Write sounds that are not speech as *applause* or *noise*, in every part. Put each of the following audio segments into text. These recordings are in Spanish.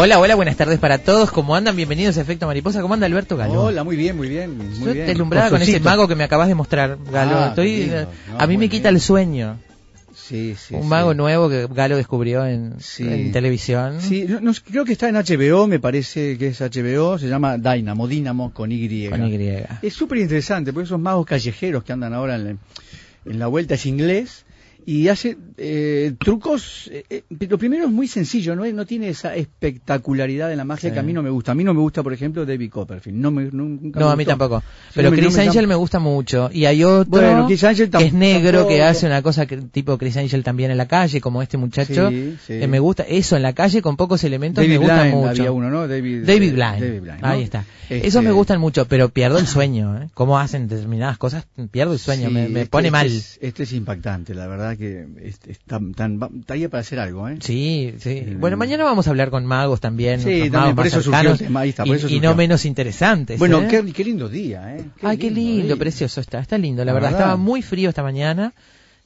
Hola, hola, buenas tardes para todos. ¿Cómo andan? Bienvenidos a Efecto Mariposa. ¿Cómo anda Alberto Galo? Hola, muy bien, muy bien. Muy Yo bien. deslumbrada con, ese mago que me acabas de mostrar, Galo. Ah, Estoy, lindo. eh, No, a mí me quita el sueño. Sí, sí. Un sí. mago nuevo que Galo descubrió en, televisión. Sí, no- no, creo que está en HBO, me parece que es HBO, se llama Dynamo, Dynamo con Y. Con Y. Es súper interesante, porque esos magos callejeros que andan ahora en la, en la vuelta es inglés y hace eh, trucos. eh, eh, lo primero es muy sencillo, no, no tiene esa espectacularidad de la magia Sí. que a mí no me gusta. A mí no me gusta, por ejemplo, David Copperfield. No, me, nunca No, me a mí tampoco. Pero Chris no me Angel me gusta mucho. Y hay otro Bueno, Chris Angel que es negro, que hace una cosa que, tipo Chris Angel también en la calle, como este muchacho. Sí. Eh, me gusta eso en la calle con pocos elementos. David me gusta Blind mucho. había uno, ¿no? David, David eh, Blind. David Blind, ¿no? Ahí está. Este- Esos me gustan mucho, pero pierdo el sueño. ¿eh? Cómo hacen determinadas cosas, pierdo el sueño, me, me este- pone este mal. es- este es impactante, la verdad que es, es tan, tan, para hacer algo, ¿eh? Sí, sí. Eh, Bueno, mañana vamos a hablar con magos también. Sí, también, magos por eso surgió cercanos el tema, ahí está, y, no menos interesantes. Bueno, ¿eh? qué, qué lindo día, ¿eh? Ay, qué lindo, precioso está, está lindo, la, La verdad. verdad. Estaba muy frío esta mañana,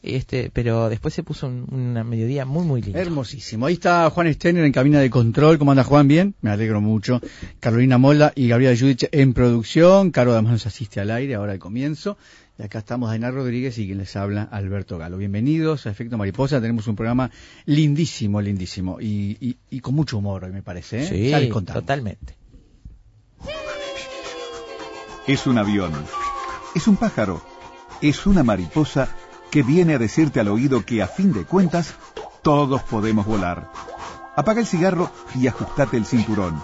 este, pero después se puso un, una mediodía muy, muy lindo. Hermosísimo. Ahí está Juan Steiner en cabina de control. ¿Cómo anda Juan? Bien. Me alegro mucho. Carolina Mola y Gabriela Judich en producción. Caro además nos asiste al aire ahora al comienzo. Y acá estamos Dainá Rodríguez y quien les habla Alberto Galo. Bienvenidos a Efecto Mariposa. Tenemos un programa lindísimo, lindísimo. Y, y, y con mucho humor hoy me parece. ¿eh? Ya les Sí, totalmente. Es un avión. Es un pájaro. Es una mariposa que viene a decirte al oído que a fin de cuentas todos podemos volar. Apaga el cigarro y ajustate el cinturón.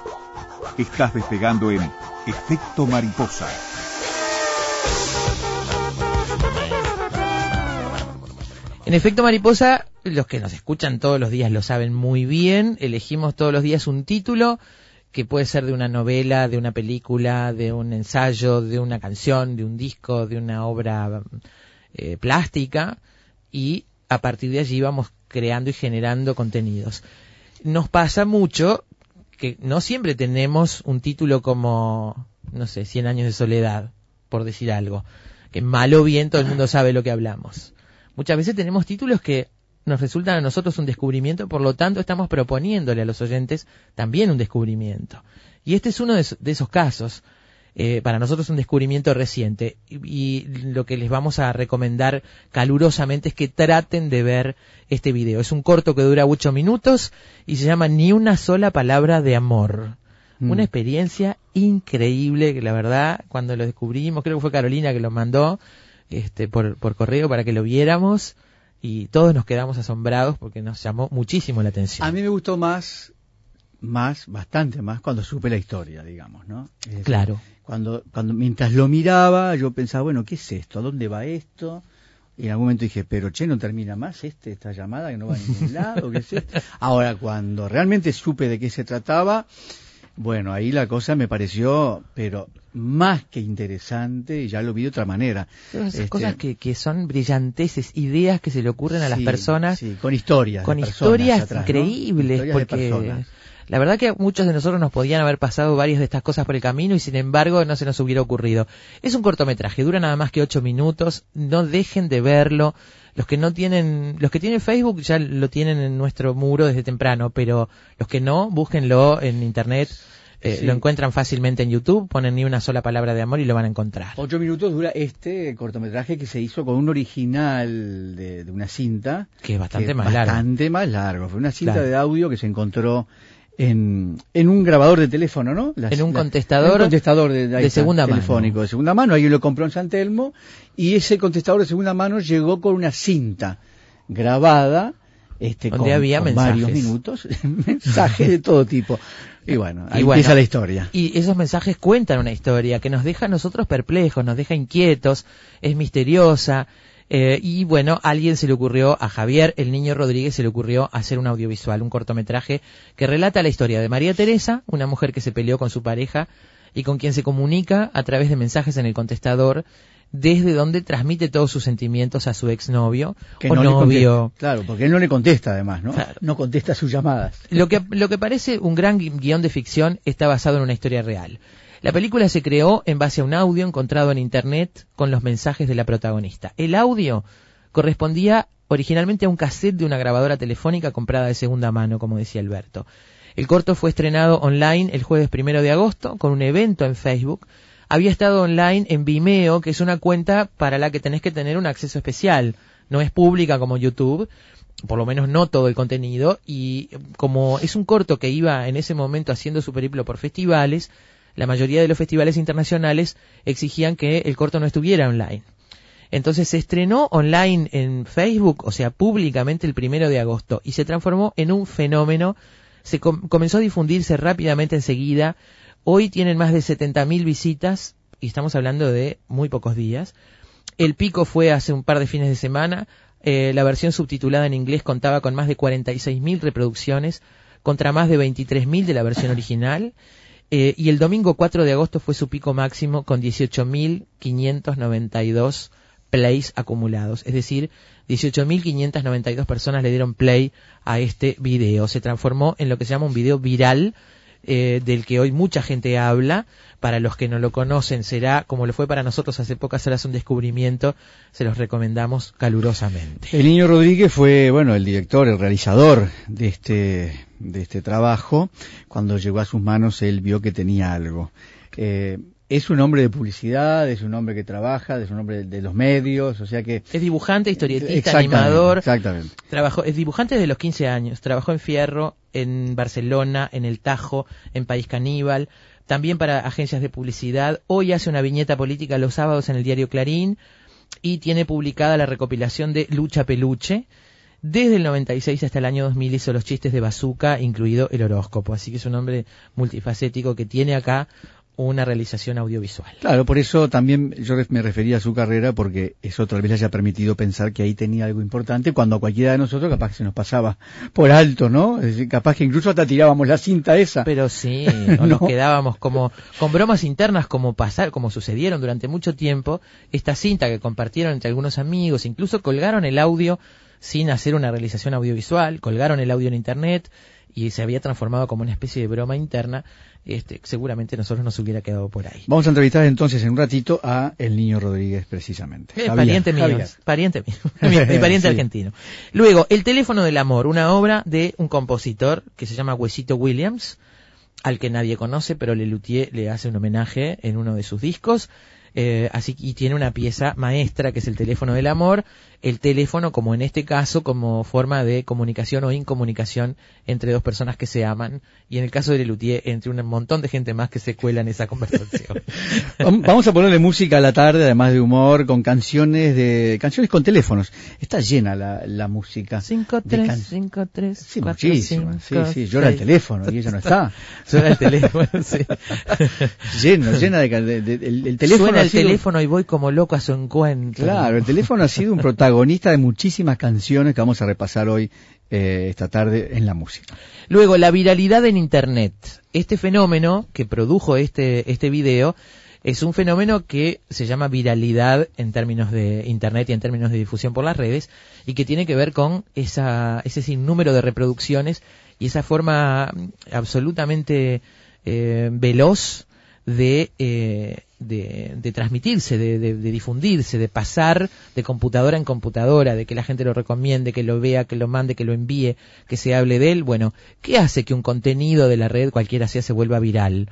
Estás despegando en efecto mariposa. En efecto, mariposa, los que nos escuchan todos los días lo saben muy bien. Elegimos todos los días un título que puede ser de una novela, de una película, de un ensayo, de una canción, de un disco, de una obra eh, plástica y a partir de allí vamos creando y generando contenidos. Nos pasa mucho que no siempre tenemos un título como, no sé, Cien años de soledad, por decir algo, que mal o bien todo el mundo sabe lo que hablamos. Muchas veces tenemos títulos que nos resultan a nosotros un descubrimiento, por lo tanto estamos proponiéndole a los oyentes también un descubrimiento. Y este es uno de, esos- casos, eh, para nosotros un descubrimiento reciente. Y, y lo que les vamos a recomendar calurosamente es que traten de ver este video. Es un corto que dura ocho minutos y se llama Ni una sola palabra de amor. Mm. Una experiencia increíble que la verdad, cuando lo descubrimos, creo que fue Carolina que lo mandó este, por, por correo para que lo viéramos y todos nos quedamos asombrados porque nos llamó muchísimo la atención. A mí me gustó más, más, bastante más cuando supe la historia, digamos, ¿no? Decir, Claro. Cuando, cuando, mientras lo miraba, yo pensaba, bueno, ¿qué es esto? ¿A dónde va esto? Y en algún momento dije, pero che, no termina más este, esta llamada que no va a ningún lado, ¿qué es esto? Ahora, cuando realmente supe de qué se trataba, bueno, ahí la cosa me pareció, pero más que interesante, y ya lo vi de otra manera. Esas Este, cosas que, que son brillanteces, ideas que se le ocurren a las personas sí, con historias. con historias atrás, ¿no? increíbles, Historias porque la verdad que muchos de nosotros nos podían haber pasado varias de estas cosas por el camino y sin embargo no se nos hubiera ocurrido. Es un cortometraje, dura nada más que ocho minutos, no dejen de verlo. Los que no tienen, los que tienen Facebook ya lo tienen en nuestro muro desde temprano, pero los que no, búsquenlo en internet, eh, Sí. lo encuentran fácilmente en YouTube, ponen ni una sola palabra de amor y lo van a encontrar. Ocho minutos dura este cortometraje que se hizo con un original de, de una cinta. Que es bastante que más largo. Bastante más largo. Fue una cinta Claro. de audio que se encontró en, en un grabador de teléfono, ¿no? Las- En un la- contestador en un contestador de, ahí de está, segunda mano. telefónico, de segunda mano. Alguien lo compró en San Telmo y ese contestador de segunda mano llegó con una cinta grabada. Este, Donde con- había con mensajes. varios minutos, *laughs* mensajes de todo tipo. Y bueno, ahí Y bueno, empieza la historia. Y esos mensajes cuentan una historia que nos deja a nosotros perplejos, nos deja inquietos, es misteriosa. Eh, y bueno, a alguien se le ocurrió, a Javier, el niño Rodríguez, se le ocurrió hacer un audiovisual, un cortometraje que relata la historia de María Teresa, una mujer que se peleó con su pareja y con quien se comunica a través de mensajes en el contestador, desde donde transmite todos sus sentimientos a su exnovio Que o no le novio. Claro, porque él no le contesta además, ¿no? Claro. No contesta sus llamadas. Lo que, lo que parece un gran gui- guion de ficción está basado en una historia real. La película se creó en base a un audio encontrado en Internet con los mensajes de la protagonista. El audio correspondía originalmente a un cassette de una grabadora telefónica comprada de segunda mano, como decía Alberto. El corto fue estrenado online el jueves primero de agosto con un evento en Facebook. Había estado online en Vimeo, que es una cuenta para la que tenés que tener un acceso especial. No es pública como YouTube, por lo menos no todo el contenido, y como es un corto que iba en ese momento haciendo su periplo por festivales, la mayoría de los festivales internacionales exigían que el corto no estuviera online. Entonces se estrenó online en Facebook, o sea, públicamente el primero de agosto, y se transformó en un fenómeno. Se comenzó a difundirse rápidamente enseguida. Hoy tienen más de 70.000 visitas, y estamos hablando de muy pocos días. El pico fue hace un par de fines de semana. Eh, la versión subtitulada en inglés contaba con más de 46.000 reproducciones, contra más de 23.000 de la versión original. Eh, y el domingo 4 de agosto fue su pico máximo con 18.592 plays acumulados. Es decir, 18.592 personas le dieron play a este video. Se transformó en lo que se llama un video viral eh, del que hoy mucha gente habla. Para los que no lo conocen será, como lo fue para nosotros hace pocas horas, un descubrimiento. Se los recomendamos calurosamente. El niño Rodríguez fue, bueno, el director, el realizador de este, de este trabajo. Cuando llegó a sus manos, él vio que tenía algo. Eh, es un hombre de publicidad, es un hombre que trabaja, es un hombre de, los medios, o sea que... Es dibujante, historietista, animador. Exactamente. Trabajó, es dibujante desde los 15 años. Trabajó en Fierro, en Barcelona, en El Tajo, en País Caníbal, también para agencias de publicidad. Hoy hace una viñeta política los sábados en el diario Clarín y tiene publicada la recopilación de Lucha Peluche. Desde el 96 hasta el año 2000 hizo los chistes de Bazooka, incluido el horóscopo. Así que es un hombre multifacético que tiene acá una realización audiovisual. Claro, por eso también yo me refería a su carrera porque eso tal vez le haya permitido pensar que ahí tenía algo importante cuando a cualquiera de nosotros capaz que se nos pasaba por alto, ¿no? Es decir, capaz que incluso hasta tirábamos la cinta esa. Pero sí, *laughs* o nos quedábamos como con bromas internas como pasar, como sucedieron durante mucho tiempo, esta cinta que compartieron entre algunos amigos, incluso colgaron el audio sin hacer una realización audiovisual, colgaron el audio en internet y se había transformado como una especie de broma interna, este, seguramente nosotros nos hubiera quedado por ahí. Vamos a entrevistar entonces en un ratito a el niño Rodríguez precisamente. Eh, pariente mío, pariente mío, *laughs* mi, pariente argentino. Luego, El teléfono del amor, una obra de un compositor que se llama Huesito Williams, al que nadie conoce, pero Lelutier le hace un homenaje en uno de sus discos. Eh, así y tiene una pieza maestra que es el teléfono del amor el teléfono como en este caso como forma de comunicación o incomunicación entre dos personas que se aman y en el caso de Lelutier entre un montón de gente más que se cuela en esa conversación. *laughs* Vamos a ponerle música a la tarde, además de humor, con canciones de canciones con teléfonos. Está llena la, la música. 5 3 5 3 Sí, muchísimas. Sí, sí, llora el teléfono y ella no está. *laughs* Suena el teléfono, sí. *laughs* Lleno, llena de, el, teléfono. Suena el teléfono y voy como loco a su encuentro. Claro, el teléfono ha sido un protagonista protagonista de muchísimas canciones que vamos a repasar hoy, eh, esta tarde, en la música. Luego, la viralidad en Internet. Este fenómeno que produjo este, este video es un fenómeno que se llama viralidad en términos de Internet y en términos de difusión por las redes y que tiene que ver con esa, ese sinnúmero de reproducciones y esa forma absolutamente eh, veloz de eh, de, transmitirse, de, difundirse, de pasar de computadora en computadora, de que la gente lo recomiende, que lo vea, que lo mande, que lo envíe, que se hable de él. Bueno, ¿qué hace que un contenido de la red, cualquiera sea, se vuelva viral?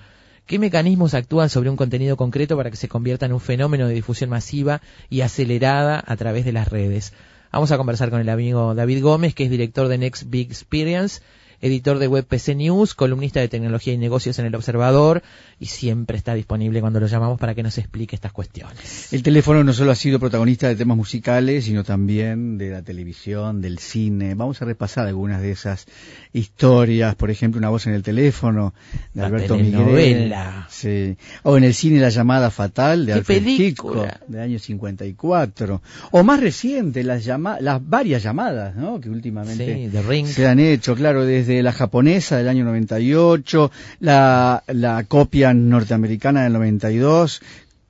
¿Qué mecanismos actúan sobre un contenido concreto para que se convierta en un fenómeno de difusión masiva y acelerada a través de las redes? Vamos a conversar con el amigo David Gómez, que es director de Next Big Experience editor de web PC News, columnista de tecnología y negocios en El Observador y siempre está disponible cuando lo llamamos para que nos explique estas cuestiones. El teléfono no solo ha sido protagonista de temas musicales, sino también de la televisión, del cine. Vamos a repasar algunas de esas historias, por ejemplo, Una voz en el teléfono de Alberto Miguel. Sí. O en el cine La llamada fatal de Alfred Hitchcock de año 54. O más reciente, las, llama las varias llamadas, ¿no? Que últimamente se han hecho, claro, desde la japonesa del año 98, la, la copia norteamericana del 92,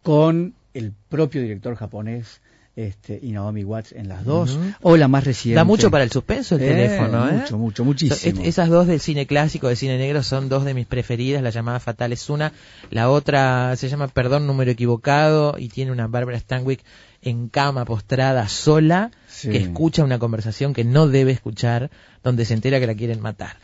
con el propio director japonés este, y Naomi Watts en las dos, o la más reciente. Da mucho para el suspenso el eh, teléfono, ¿eh? Mucho, mucho, muchísimo. esas dos del cine clásico, del cine negro, son dos de mis preferidas. La llamada Fatal es una, la otra se llama Perdón, número equivocado, y tiene una Barbara Stanwyck en cama, postrada, sola, que escucha una conversación que no debe escuchar, donde se entera que la quieren matar.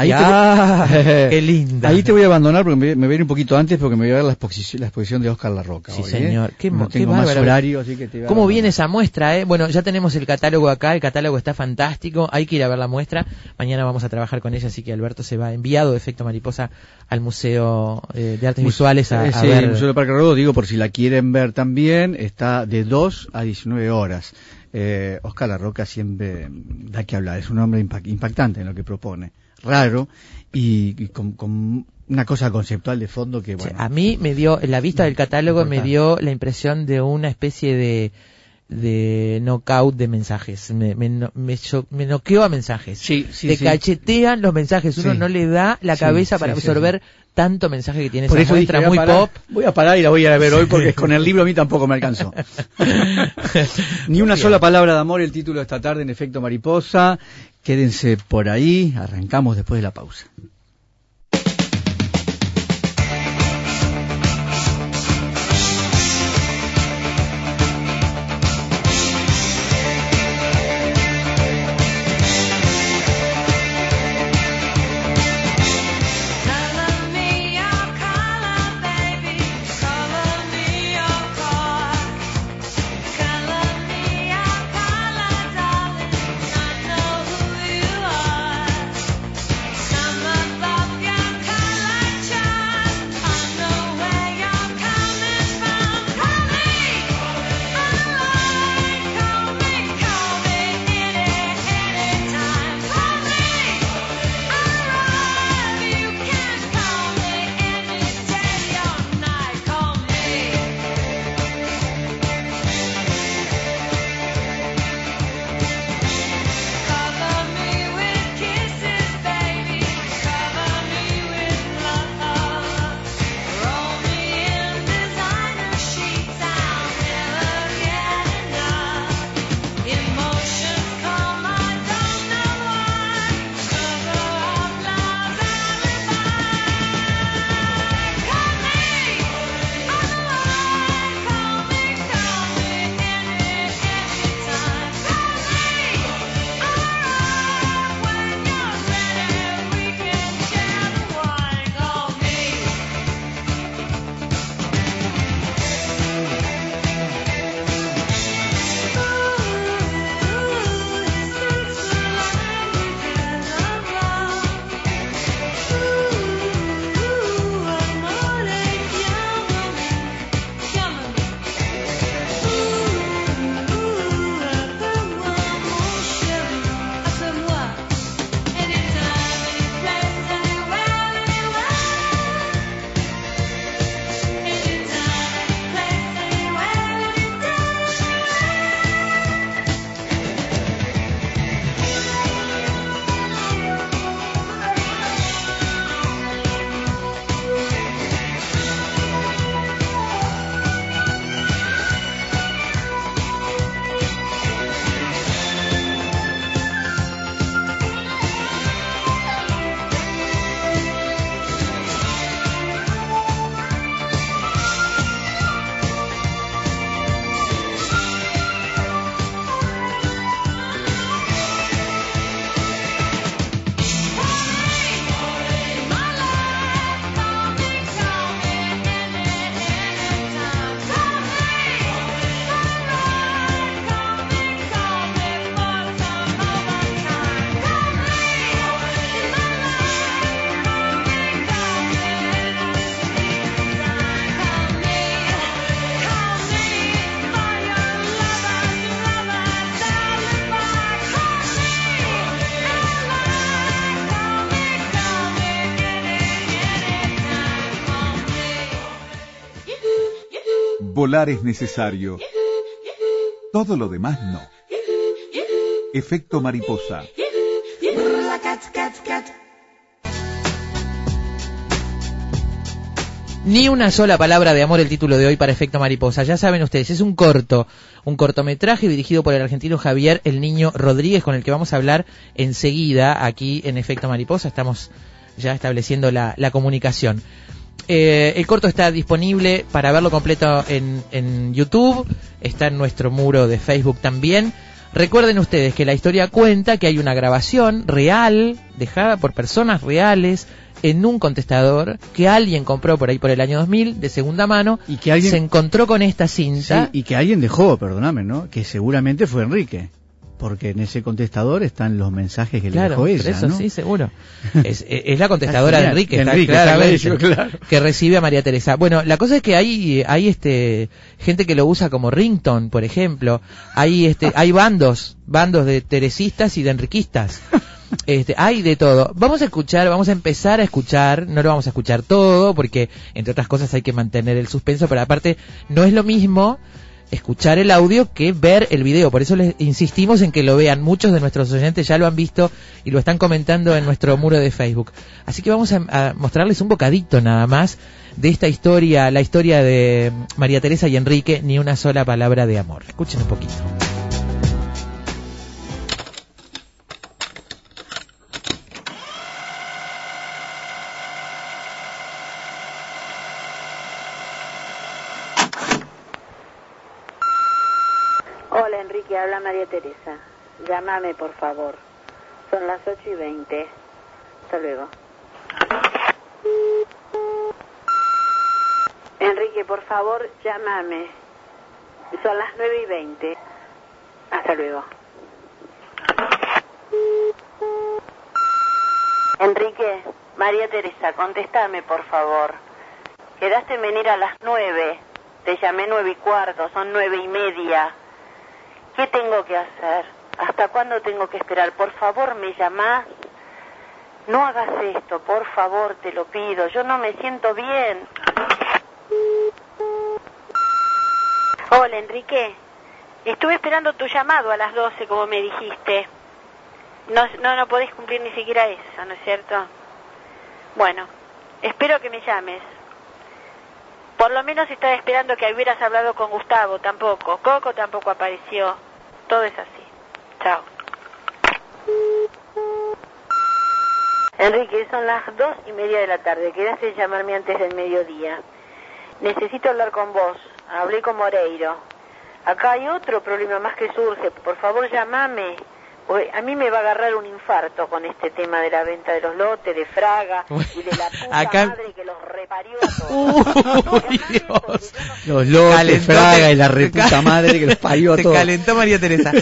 Ahí Ya, te, *laughs* qué linda. Ahí te voy a abandonar porque me, me voy a ir un poquito antes porque me voy a ver la exposición, la exposición de Oscar La Roca. Sí, hoy, ¿eh? señor. Qué, no mo- qué tengo más horario, así que te voy a ¿Cómo viene esa muestra, eh? Bueno, ya tenemos el catálogo acá, el catálogo está fantástico, hay que ir a ver la muestra. Mañana vamos a trabajar con ella, así que Alberto se va enviado de efecto mariposa al Museo eh, de Artes Visuales a, Eh, a sí, ver. el Museo del Parque Rodó, digo, por si la quieren ver también, está de 2 a 19 horas. Eh, Oscar La Roca siempre da que hablar, es un hombre impact- impactante en lo que propone, raro y, y con, con una cosa conceptual de fondo que, bueno, A mí me dio, en la vista del catálogo me dio la impresión de una especie de de knockout de mensajes. Me, me, me, noqueó a mensajes. Sí, sí, Te sí. cachetean los mensajes. Uno Sí. no le da la cabeza sí, para sí, absorber tanto mensaje que tiene Por esa eso dije, muestra voy a muy parar- pop. Voy a parar y la voy a ver hoy porque con el libro a mí tampoco me alcanzó. *laughs* Ni una sola palabra de amor, el título de esta tarde en efecto mariposa. Quédense por ahí, arrancamos después de la pausa. Es necesario. Todo lo demás no. Efecto mariposa. Ni una sola palabra de amor el título de hoy para Efecto Mariposa. Ya saben ustedes, es un corto, un cortometraje dirigido por el argentino Javier El Niño Rodríguez, con el que vamos a hablar enseguida aquí en Efecto Mariposa. Estamos ya estableciendo la comunicación. Eh, el corto está disponible para verlo completo en, en YouTube, está en nuestro muro de Facebook también. Recuerden ustedes que la historia cuenta que hay una grabación real, dejada por personas reales, en un contestador que alguien compró por ahí por el año 2000 de segunda mano Y que alguien- se encontró con esta cinta Sí, y que alguien dejó, perdóname, ¿no? Que seguramente fue Enrique. Porque en ese contestador están los mensajes que le Claro, dejó ella, eso ¿no? sí, seguro. *laughs* Es, es- la contestadora de. Enrique, está Enrique, claramente, claro. que recibe a María Teresa. Bueno, la cosa es que hay, hay este, gente que lo usa como rington, por ejemplo. Hay este, *laughs* hay bandos, bandos de teresistas y de enriquistas. Este, hay de todo. Vamos a escuchar, vamos a empezar a escuchar, no lo vamos a escuchar todo, porque entre otras cosas hay que mantener el suspenso, pero aparte no es lo mismo escuchar el audio que ver el video. Por eso les insistimos en que lo vean. Muchos de nuestros oyentes ya lo han visto y lo están comentando en nuestro muro de Facebook. Así que vamos a, a mostrarles un bocadito nada más de esta historia, la historia de María Teresa y Enrique, ni una sola palabra de amor. Escuchen un poquito. Teresa. Llámame por favor. Son las 8 y 20. Hasta luego. Enrique, por favor, llámame. Son las 9 y 20. Hasta luego. Enrique, María Teresa, contestame por favor. Quedaste en venir a las 9. Te llamé nueve y cuarto, son nueve y media. ¿Qué tengo que hacer? ¿Hasta cuándo tengo que esperar? Por favor, me llamás. No hagas esto, por favor, te lo pido. Yo no me siento bien. Hola, Enrique. Estuve esperando tu llamado a las 12, como me dijiste. No, no, no podés cumplir ni siquiera eso, ¿no es cierto? Bueno, espero que me llames. Por lo menos estaba esperando que hubieras hablado con Gustavo, tampoco. Coco tampoco apareció. Todo es así. Chao. Enrique, son las dos y media de la tarde. Quedaste llamarme antes del mediodía. Necesito hablar con vos. Hablé con Moreiro. Acá hay otro problema más que surge. Por favor, llamame. A mí me va a agarrar un infarto con este tema de la venta de los lotes, de Fraga y de la puta Acá- madre que los reparió. *laughs* Uy, Dios. Los lotes, Calentó- Fraga y la reputa madre que los parió a *laughs* Se todos. calentó María Teresa.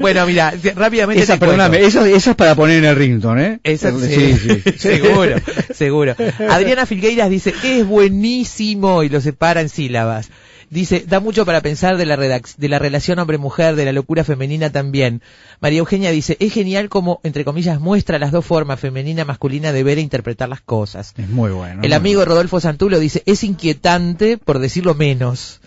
Bueno, mira, rápidamente Esa, te perdóname, eso, eso es para poner en el ringtone, ¿eh? Esa- sí, sí, sí. *laughs* seguro, seguro. Adriana Filgueiras dice, es buenísimo y lo separa en sílabas. Dice, da mucho para pensar de la, de la relación hombre-mujer, de la locura femenina también. María Eugenia dice, es genial como, entre comillas, muestra las dos formas, femenina, masculina, de ver e interpretar las cosas. Es muy bueno. El muy amigo bueno. Rodolfo Santulo dice, es inquietante, por decirlo menos.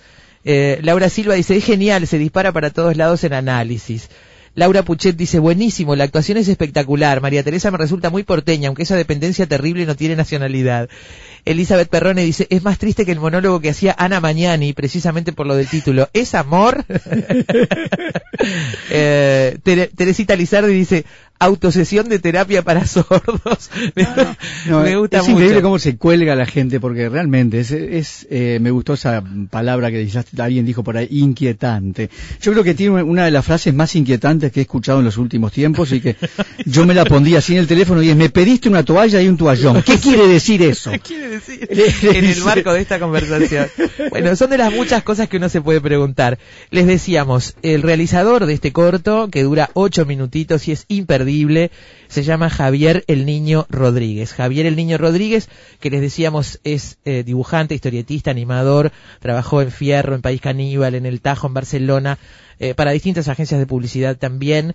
Eh, Laura Silva dice, es genial, se dispara para todos lados en análisis. Laura Puchet dice, buenísimo, la actuación es espectacular. María Teresa me resulta muy porteña, aunque esa dependencia terrible no tiene nacionalidad. Elizabeth Perrone dice, es más triste que el monólogo que hacía Ana Mañani, precisamente por lo del título. ¿Es amor? *laughs* Eh, Tere- Teresita Lizardi dice, autosesión de terapia para *laughs* sordos. me, No, me gusta es mucho. increíble cómo se cuelga la gente, porque realmente es, es eh, me gustó esa palabra que quizás alguien dijo por ahí, inquietante. Yo creo que tiene una de las frases más inquietantes que he escuchado en los últimos tiempos y que *laughs* yo me la pondría así en el teléfono y es, me pediste una toalla y un toallón. ¿Qué quiere decir eso? *laughs* ¿Qué quiere decir en el marco de esta conversación? Bueno, son de las muchas cosas que uno se puede preguntar. Les decíamos, el realizador de este corto, que dura ocho minutitos y es imperdible, se llama Javier el Niño Rodríguez. Javier el Niño Rodríguez, que les decíamos es eh, dibujante, historietista, animador, trabajó en Fierro, en País Caníbal, en El Tajo, en Barcelona, eh, para distintas agencias de publicidad también.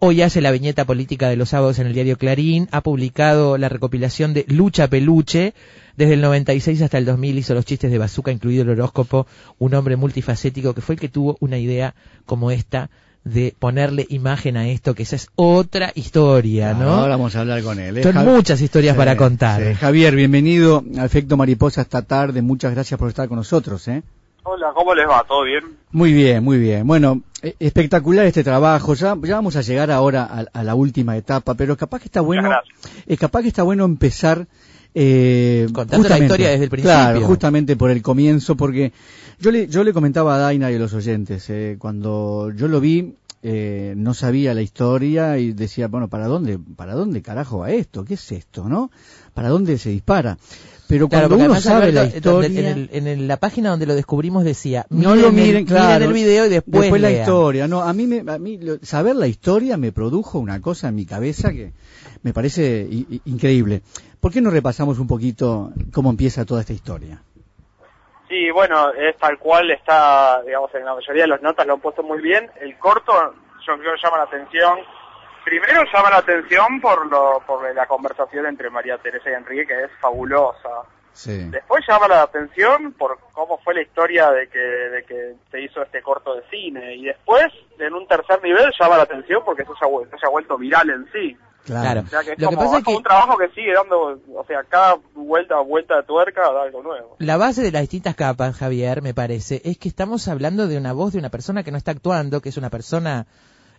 Hoy hace la viñeta política de los sábados en el diario Clarín, ha publicado la recopilación de Lucha Peluche, desde el 96 hasta el 2000 hizo los chistes de Bazooka, incluido el horóscopo, un hombre multifacético que fue el que tuvo una idea como esta de ponerle imagen a esto, que esa es otra historia, ¿no? Ahora vamos a hablar con él. ¿eh? Son muchas historias Sí, para contar. sí. Javier, bienvenido a Efecto Mariposa esta tarde. Muchas gracias por estar con nosotros. ¿eh? Hola, ¿cómo les va? ¿Todo bien? Muy bien, muy bien. Bueno, eh, espectacular este trabajo. Ya, ya vamos a llegar ahora a, a la última etapa, pero capaz que está bueno, eh, capaz que está bueno empezar eh, Contando la historia desde el principio. Claro, justamente por el comienzo, porque yo le, yo le comentaba a Daina y a los oyentes, eh, cuando yo lo vi, eh, no sabía la historia y decía, bueno, ¿para dónde, para dónde carajo va esto? ¿Qué es esto, no? ¿Para dónde se dispara? Pero Claro, cuando uno sabe la Alberto, donde- historia, en, el- en el- la página donde lo descubrimos decía, no lo miren, el, claro. el video y después, la historia. No, a mí, me, a mí saber la historia me produjo una cosa en mi cabeza que me parece increíble. ¿Por qué no repasamos un poquito cómo empieza toda esta historia? Sí, bueno, es tal cual está, digamos, en la mayoría de las notas lo han puesto muy bien. El corto, yo creo que llama la atención. Primero llama la atención por lo, por la conversación entre María Teresa y Enrique, que es fabulosa. Sí. Después llama la atención por cómo fue la historia de que, de que se hizo este corto de cine. Y después, en un tercer nivel, llama la atención porque eso se ha, se ha vuelto viral en sí. Claro. O sea que es Lo que pasa es que- un trabajo que sigue dando, o sea, cada vuelta, vuelta de tuerca da algo nuevo. La base de las distintas capas, Javier, me parece, es que estamos hablando de una voz de una persona que no está actuando, que es una persona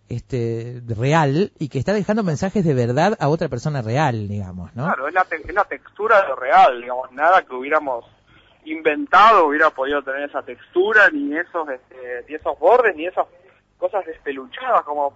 este real y que está dejando mensajes de verdad a otra persona real, digamos, ¿no? Claro, es la, te- es la textura de lo real, digamos, nada que hubiéramos inventado hubiera podido tener esa textura, ni esos, este, ni esos bordes, ni esas cosas despeluchadas, como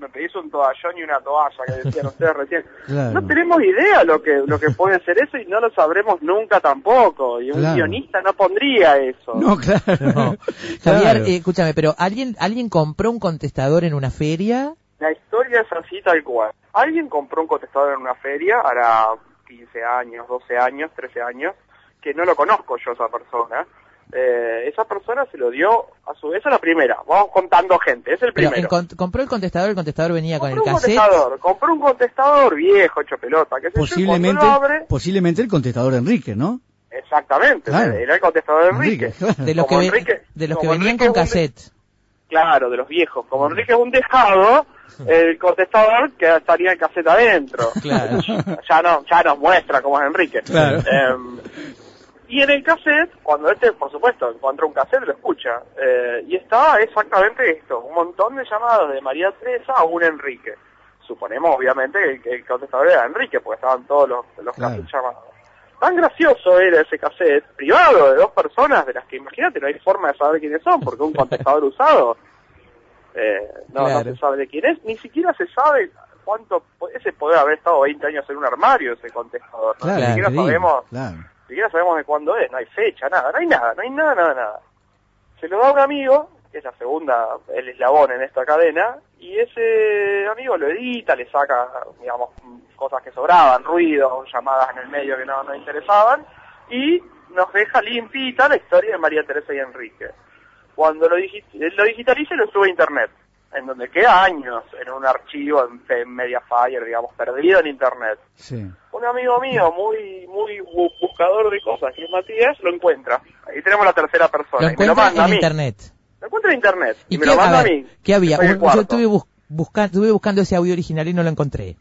me pedís un toallón y una toalla, que decían ustedes recién. *laughs* Claro. No tenemos idea lo que lo que puede ser eso y no lo sabremos nunca tampoco, y un Claro. guionista no pondría eso. No, claro. No. *laughs* Claro. Javier, eh, escúchame, pero ¿alguien, ¿alguien compró un contestador en una feria? La historia es así tal cual. Alguien compró un contestador en una feria, hará 15 años, 12 años, 13 años, que no lo conozco yo esa persona. Eh, esa persona se lo dio a su vez a la primera. Vamos contando gente, es el Pero primero. encont- compró el contestador, el contestador venía con el compró un cassette. contestador, compró un contestador viejo, hecho pelota, que Posiblemente, abre, posiblemente el contestador de Enrique, ¿no? exactamente, Claro. era el contestador de Enrique. Enrique. De los que, Como ve- Enrique- de los que venían Enrique con de- cassette. Claro, de los viejos. Como Enrique es un dejado, el contestador que estaría en caseta adentro. Claro. *laughs* ya no, ya nos muestra cómo es Enrique. Claro. Em, y en el cassette, cuando este, por supuesto, encuentra un cassette, lo escucha. Eh, y estaba exactamente esto, un montón de llamadas de María Teresa a un Enrique. Suponemos, obviamente, que el, contestador era Enrique, porque estaban todos los, los Claro. cassettes llamados. Tan gracioso era ese cassette, privado, de dos personas, de las que imagínate, no hay forma de saber quiénes son, porque un *laughs* contestador usado, eh, no, Claro. no se sabe de quién es, ni siquiera se sabe cuánto, ese poder haber estado 20 años en un armario, ese contestador. ¿no? Claro, ni siquiera sabemos, siquiera sabemos de cuándo es, no hay fecha, nada, no hay nada, no hay nada, nada, nada. Se lo da un amigo, que es la segunda, el eslabón en esta cadena, y ese amigo lo edita, le saca, digamos, cosas que sobraban, ruidos, llamadas en el medio que no nos interesaban, y nos deja limpita la historia de María Teresa y Enrique. Cuando lo, digi- lo digitaliza y lo sube a internet, en donde queda años en un archivo en, en Mediafire, digamos, perdido en internet Sí. un amigo mío muy muy bu- buscador de cosas, que es Matías, lo encuentra. Ahí tenemos la tercera persona. Lo y me lo encuentra manda a en mí. internet. Lo encuentra en internet. Y, ¿Y me qué, lo manda a a, ver, mí. qué había? Un- yo estuve, bus- busca- estuve buscando ese audio original y no lo encontré.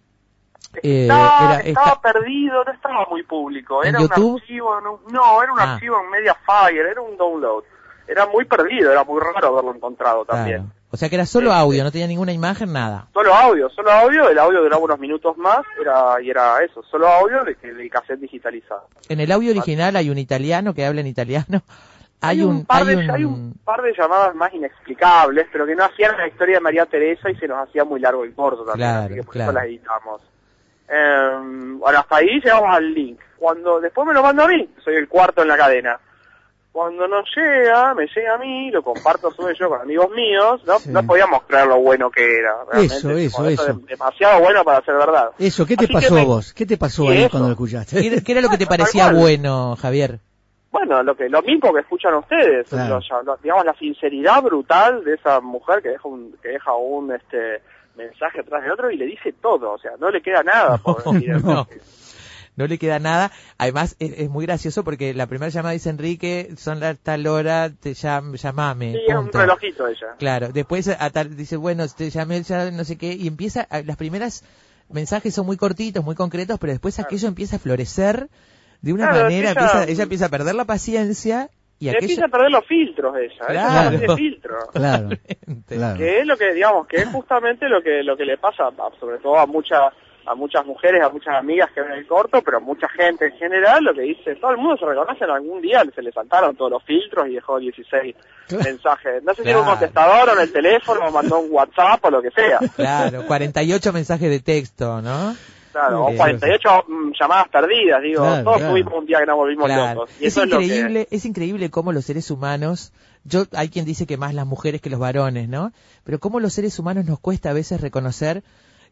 Eh, estaba, era- estaba está- perdido, no estaba muy público. ¿En Era YouTube? un archivo, no, no, era un Ah. archivo en Mediafire, era un download. Era muy perdido, era muy raro haberlo encontrado también. Claro. O sea que era solo Sí, audio, no tenía ninguna imagen, nada. Solo audio, solo audio, el audio duraba unos minutos más era, y era eso, solo audio de que el cassette digitalizado. En el audio original hay un italiano que habla en italiano. *laughs* Hay, un, par hay de, un, hay un par de llamadas más inexplicables, pero que no hacían la historia de María Teresa y se nos hacía muy largo y corto también, Claro, así que por claro. eso las editamos. Eh, bueno, hasta ahí llegamos al link. Cuando después me lo manda a mí, soy el cuarto en la cadena. Cuando nos llega, me llega a mí, lo comparto a su vez yo con amigos míos, no, Sí. no podíamos creer lo bueno que era. Realmente, Eso, eso, Como eso. es demasiado bueno para ser verdad. Eso, ¿qué te Así pasó me- vos? ¿Qué te pasó ¿Y ahí eso? cuando lo escuchaste? ¿Qué, era- qué era lo que te *laughs* parecía bueno, Javier? Bueno, lo que lo mismo que escuchan ustedes, Claro. lo- lo- digamos la sinceridad brutal de esa mujer que deja un que deja un este mensaje atrás de otro y le dice todo, o sea, no le queda nada por *laughs* decir. no. No le queda nada. Además, es, es muy gracioso porque la primera llamada dice Enrique, son las tal hora, te llam, llamame. Sí, es un relojito ella. Claro, después a tal, dice, bueno, te llamé, ya no sé qué, y empieza, a- las primeras mensajes son muy cortitos, muy concretos, pero después aquello empieza a florecer de una Claro, manera, empieza- empieza, ella empieza a perder la paciencia y empieza a perder los filtros ella, Claro. ella no tiene filtro. Claro, *laughs* claro. Que es lo que digamos, que es justamente lo que lo que le pasa a- sobre todo a muchas a muchas mujeres, a muchas amigas que ven el corto, pero mucha gente en general, lo que dice, todo el mundo se reconoce en algún día, se le saltaron todos los filtros y dejó 16 mensajes. No sé si era un Claro. contestador o en el teléfono, o mandó un WhatsApp o lo que sea. Claro, 48 mensajes de texto, ¿no? Claro, o Bien. 48 mm, llamadas perdidas, digo, Claro, todos claro. tuvimos un día que nos volvimos Claro. locos. Y Es eso es lo que... increíble, es increíble cómo los seres humanos, yo hay quien dice que más las mujeres que los varones, ¿no? Pero cómo los seres humanos nos cuesta a veces reconocer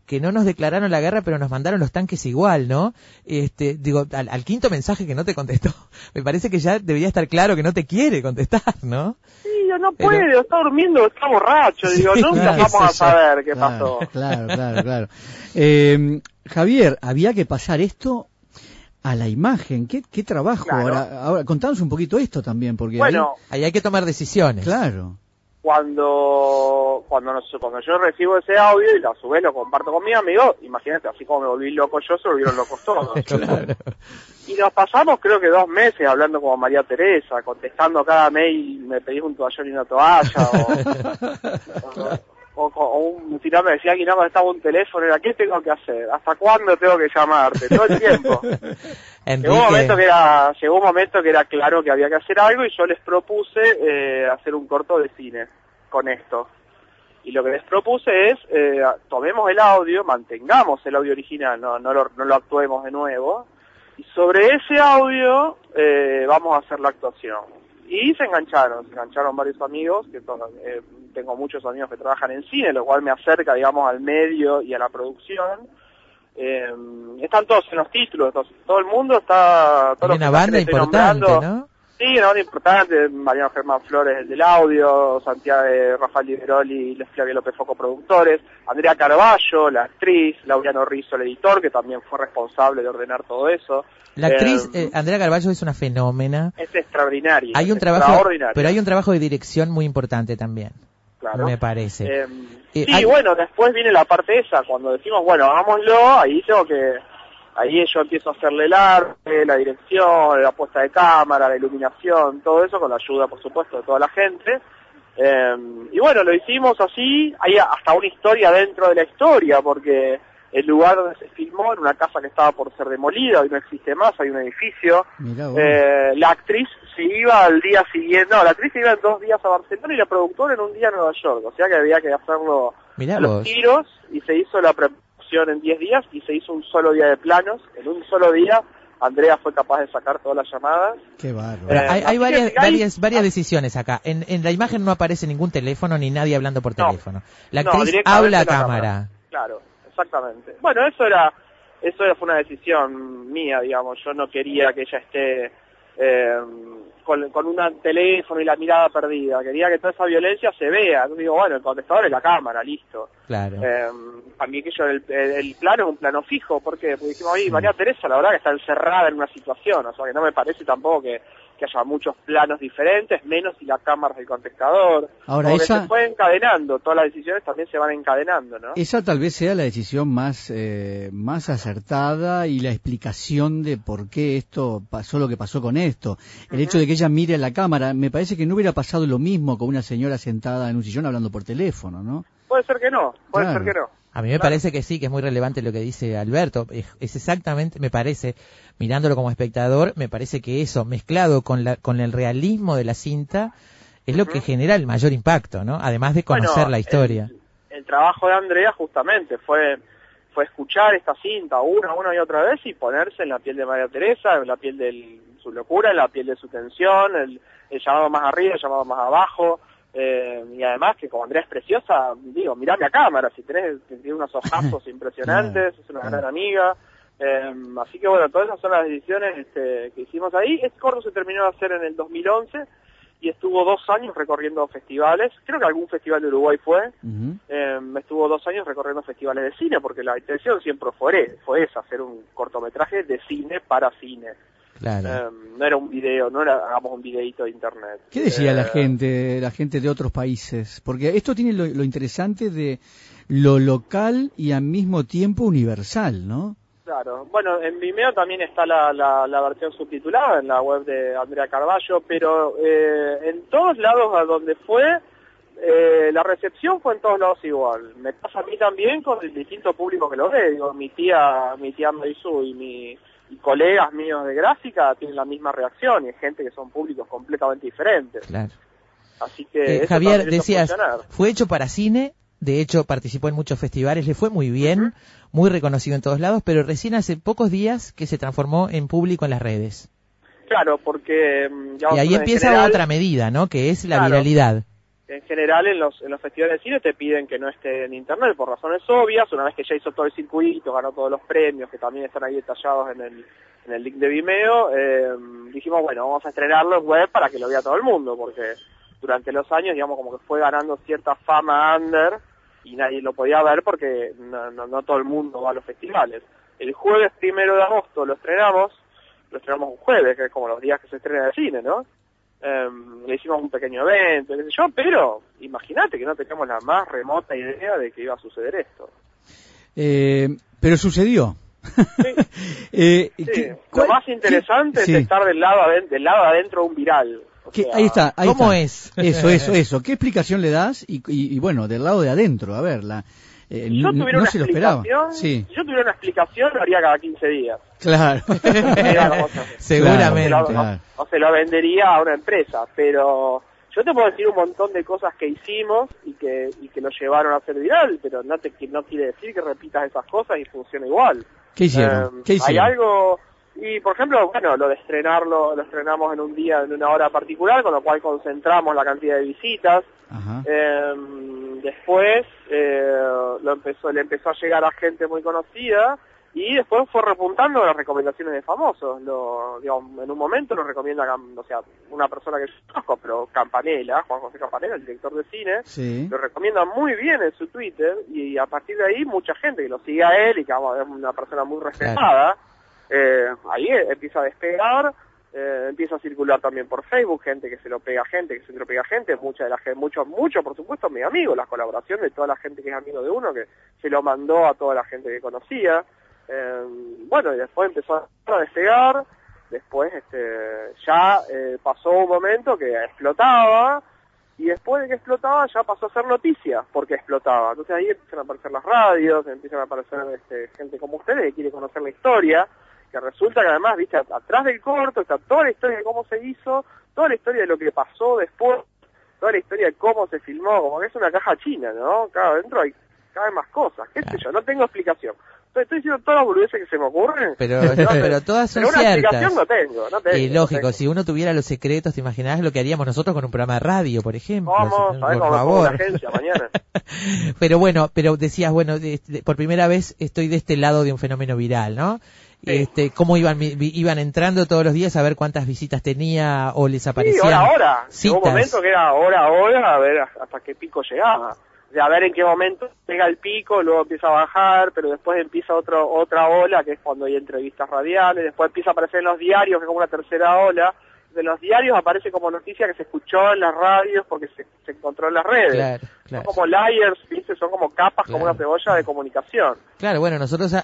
que no nos declararon la guerra, pero nos mandaron los tanques igual, ¿no? Este, digo, al, al quinto mensaje que no te contestó, *laughs* me parece que ya debería estar claro que no te quiere contestar, ¿no? Sí, yo no Pero- puede, o está durmiendo, está borracho, digo, nunca claro, vamos a saber qué Claro, pasó. Claro, claro, claro. Eh, Javier, había que pasar esto a la imagen. ¿Qué, qué trabajo? Claro. Ahora, ahora, contanos un poquito esto también, porque Bueno, Ahí hay que tomar decisiones. ahí- claro. Cuando cuando nos- cuando yo recibo ese audio y a su vez lo comparto con mi amigo, imagínate, así como me volví loco yo, se volvieron locos todos. *laughs* Claro. Y nos pasamos creo que dos meses hablando como María Teresa, contestando cada mail, me pedís un toallón y una toalla, o, o, *laughs* o un si no me decía que no contestaba un teléfono, era ¿qué tengo que hacer? ¿Hasta cuándo tengo que llamarte? Todo el tiempo. *laughs* Llegó un momento que era, llegó un momento que era claro que había que hacer algo y yo les propuse eh, hacer un corto de cine con esto. Y lo que les propuse es, eh, tomemos el audio, mantengamos el audio original, no, no, lo, no lo actuemos de nuevo, y sobre ese audio eh, vamos a hacer la actuación. Y se engancharon, se engancharon varios amigos, que to- eh, tengo muchos amigos que trabajan en cine, lo cual me acerca, digamos, al medio y a la producción. Eh, están todos en los títulos, entonces, todo el mundo está... todos una banda importante, ¿no? Sí, una banda importante, Mariano Germán Flores el del audio, Santiago eh, Rafael Liberoli y Flavia López Foco productores, Andrea Carballo, la actriz, Lauriano Rizzo el editor, que también fue responsable de ordenar todo eso. La actriz Eh, eh, Andrea Carballo es una fenómena. es extraordinaria. Hay un es trabajo, pero hay un trabajo de dirección muy importante también, claro. me parece. Sí, hay- bueno, después viene la parte esa, cuando decimos, bueno, hagámoslo, ahí tengo que, ahí yo empiezo a hacerle el arte, la dirección, la puesta de cámara, la iluminación, todo eso con la ayuda, por supuesto, de toda la gente. Eh, y bueno, lo hicimos así, hay hasta una historia dentro de la historia, porque el lugar donde se filmó era una casa que estaba por ser demolida, hoy no existe más, hay un edificio, Mirá eh, la actriz se iba al día siguiente, no, la actriz se iba en dos días a Barcelona y la productora en un día a Nueva York, o sea que había que hacerlo Mirá a los vos. tiros y se hizo la producción en 10 días y se hizo un solo día de planos, en un solo día Andrea fue capaz de sacar todas las llamadas. Qué bárbaro. Eh, hay, hay que varias, hay- varias, varias decisiones acá. En, en la imagen no aparece ningún teléfono ni nadie hablando por No. teléfono. La actriz habla a cámara. Claro, exactamente. Bueno, eso era eso era- fue una decisión mía, digamos. Yo no quería que ella esté eh, con, con un teléfono y la mirada perdida. Quería que toda esa violencia se vea. Entonces digo, bueno, el contestador es la cámara, listo. Claro. Eh, a mí que yo el, el- el plano es un plano fijo, ¿por qué? Porque dijimos, oye, María Teresa la verdad que está encerrada en una situación, o sea que no me parece tampoco que, que haya muchos planos diferentes, menos si la cámara es el contestador. Ahora, Como que esa- se fue encadenando, todas las decisiones también se van encadenando, ¿no? Esa tal vez sea la decisión más, eh, más acertada y la explicación de por qué esto pasó lo que pasó con esto. El hecho de que ella mire a la cámara, me parece que no hubiera pasado lo mismo con una señora sentada en un sillón hablando por teléfono, ¿no? Puede ser que no, puede Claro. ser que no. A mí me Claro. parece que sí, que es muy relevante lo que dice Alberto. Es, es exactamente, me parece, mirándolo como espectador, me parece que eso, mezclado con, la, con el realismo de la cinta, es lo que genera el mayor impacto, ¿no? Además de conocer Bueno, la historia. El, el trabajo de Andrea justamente fue fue escuchar esta cinta una, una y otra vez y ponerse en la piel de María Teresa, en la piel de su locura, en la piel de su tensión, el, el llamado más arriba, el llamado más abajo. Eh, y además que como Andrea es preciosa, digo, mirame a cámara, si tenés, tiene unos ojazos *laughs* impresionantes, es una gran amiga. eh, así que bueno, todas esas son las decisiones este, que hicimos ahí. Este corto se terminó de hacer en el 2011 y estuvo dos años recorriendo festivales. Creo que algún festival de Uruguay fue. Eh, estuvo dos años recorriendo festivales de cine porque la intención siempre fue, fue esa, hacer un cortometraje de cine para cine. Claro. Eh, no era un video, no era hagamos un videito de internet. ¿Qué decía la Eh, gente, la gente de otros países? Porque esto tiene lo, lo interesante de lo local y al mismo tiempo universal, ¿no? Claro, bueno, en Vimeo también está la, la, la versión subtitulada en la web de Andrea Carballo, pero eh, en todos lados a donde fue eh, la recepción fue en todos lados igual. Me pasa a mí también con el distinto público que lo ve. Digo, mi tía, mi tía Marisú y mi y colegas míos de gráfica tienen la misma reacción y hay gente que son públicos completamente diferentes. Claro. Así que Eh, Javier, decías, fue hecho para cine, de hecho participó en muchos festivales, le fue muy bien, muy reconocido en todos lados, pero recién hace pocos días que se transformó en público en las redes. Claro, porque mm, digamos, Y ahí empieza general- otra medida, ¿no? Que es la Claro. viralidad. En general en los, festivales de cine te piden que no esté en internet por razones obvias, una vez que ya hizo todo el circuito, ganó todos los premios que también están ahí detallados en el, link de Vimeo, eh, dijimos bueno, vamos a estrenarlo en web para que lo vea todo el mundo, porque durante los años digamos como que fue ganando cierta fama under y nadie lo podía ver porque no, no todo el mundo va a los festivales. El jueves primero de agosto lo estrenamos, lo estrenamos un jueves, que es como los días que se estrena el cine, ¿no? Em, le hicimos un pequeño evento, qué sé yo, pero imagínate que no teníamos la más remota idea de que iba a suceder esto. Eh, pero sucedió. Sí, *laughs* Eh, sí. ¿qué- Lo más interesante qué- sí. es estar del lado, del lado adentro de un viral. O ¿Qué- sea, ahí está, ahí ¿Cómo está. es? Eso, *laughs* eso, eso. ¿Qué explicación le das? Y, y- y bueno, del lado de adentro, a ver, la, eh, yo no, tuviera no una se lo esperaba. Sí, si yo tuviera una explicación lo haría cada 15 días. claro. *laughs* *laughs* Seguramente. o se lo- se vendería a una empresa, pero yo te puedo decir un montón de cosas que hicimos y que y que lo llevaron a ser viral, pero no te no quiere decir que repitas esas cosas y funcione igual. ¿Qué hicieron? Eh, ¿Qué Hay hicieron? algo y por ejemplo, bueno, lo de estrenarlo lo estrenamos en un día en una hora particular, con lo cual concentramos la cantidad de visitas. Ajá. Eh, después eh, lo empezó, le empezó a llegar a gente muy conocida y después fue repuntando las recomendaciones de famosos. Lo, digamos, en un momento nos recomienda, o sea, una persona que yo conozco, pero Campanella, Juan José Campanella, el director de cine, Sí. lo recomienda muy bien en su Twitter y a partir de ahí mucha gente que lo sigue a él y que es una persona muy respetada, eh, ahí empieza a despegar, eh, empieza a circular también por Facebook, gente que se lo pega a gente, que se lo pega a gente, mucha de la gente, mucho, mucho por supuesto mi amigo, la colaboración de toda la gente que es amigo de uno, que se lo mandó a toda la gente que conocía, eh, bueno y después empezó a despegar, después este ya eh, pasó un momento que explotaba, y después de que explotaba ya pasó a ser noticia porque explotaba. Entonces ahí empiezan a aparecer las radios, empiezan a aparecer este, gente como ustedes que quiere conocer la historia, que resulta que además, viste, at- atrás del corto está toda la historia de cómo se hizo, toda la historia de lo que pasó después, toda la historia de cómo se filmó, como que es una caja china, ¿no? Cada adentro hay cada vez más cosas, qué sé yo, no tengo explicación. Estoy, estoy diciendo todas las boludeces que se me ocurren. Pero, No, pero todas son pero una ciertas. explicación no tengo, no tengo. Y no lógico, tengo. si uno tuviera los secretos, ¿te imaginás lo que haríamos nosotros con un programa de radio, por ejemplo? Vamos, por cómo favor. agencia mañana. *laughs* pero bueno, pero decías, bueno, de- de- por primera vez estoy de este lado de un fenómeno viral, ¿no? Sí. Este, cómo iban iban entrando todos los días a ver cuántas visitas tenía o les Sí, aparecían hora a hora. Citas. un momento que era hora a hora a ver hasta qué pico llegaba. Sea, a ver en qué momento llega el pico, luego empieza a bajar, pero después empieza otro, otra ola, que es cuando hay entrevistas radiales, después empieza a aparecer en los diarios, que es como una tercera ola. De los diarios aparece como noticia que se escuchó en las radios porque se, se encontró en las redes. Claro, Son como layers, ¿viste? Son como capas, como una cebolla de comunicación. Claro, bueno, nosotros a-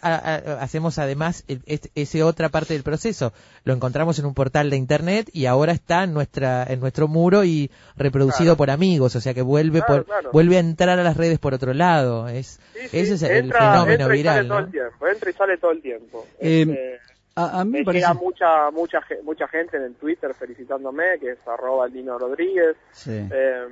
hacemos además el- es- ese otra parte del proceso. Lo encontramos en un portal de internet y ahora está en nuestra en nuestro muro y reproducido Claro. por amigos, o sea que vuelve Claro, por claro. vuelve a entrar a las redes por otro lado. Es Sí, sí, ese es el entra, fenómeno entra y viral, todo el tiempo, entra y sale todo el tiempo. Eh, Este, A, a mí me parece... llega mucha mucha mucha gente en el Twitter felicitándome que es arroba Lino Rodríguez Sí. Eh,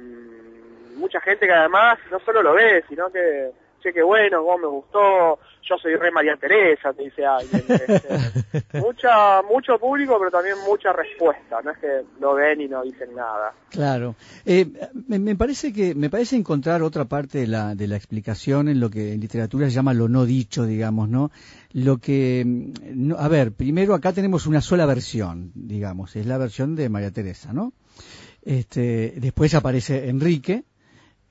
mucha gente que además no solo lo ve sino que che qué bueno cómo me gustó yo soy re María Teresa te dice alguien *laughs* Este, mucha mucho público pero también mucha respuesta no es que lo ven y no dicen nada Claro. Eh, me, me parece que me parece encontrar otra parte de la, de la explicación en lo que en literatura se llama lo no dicho, digamos, ¿no? Lo que, mm, no- a ver, primero acá tenemos una sola versión, digamos, es la versión de María Teresa, ¿no? Este, después aparece Enrique.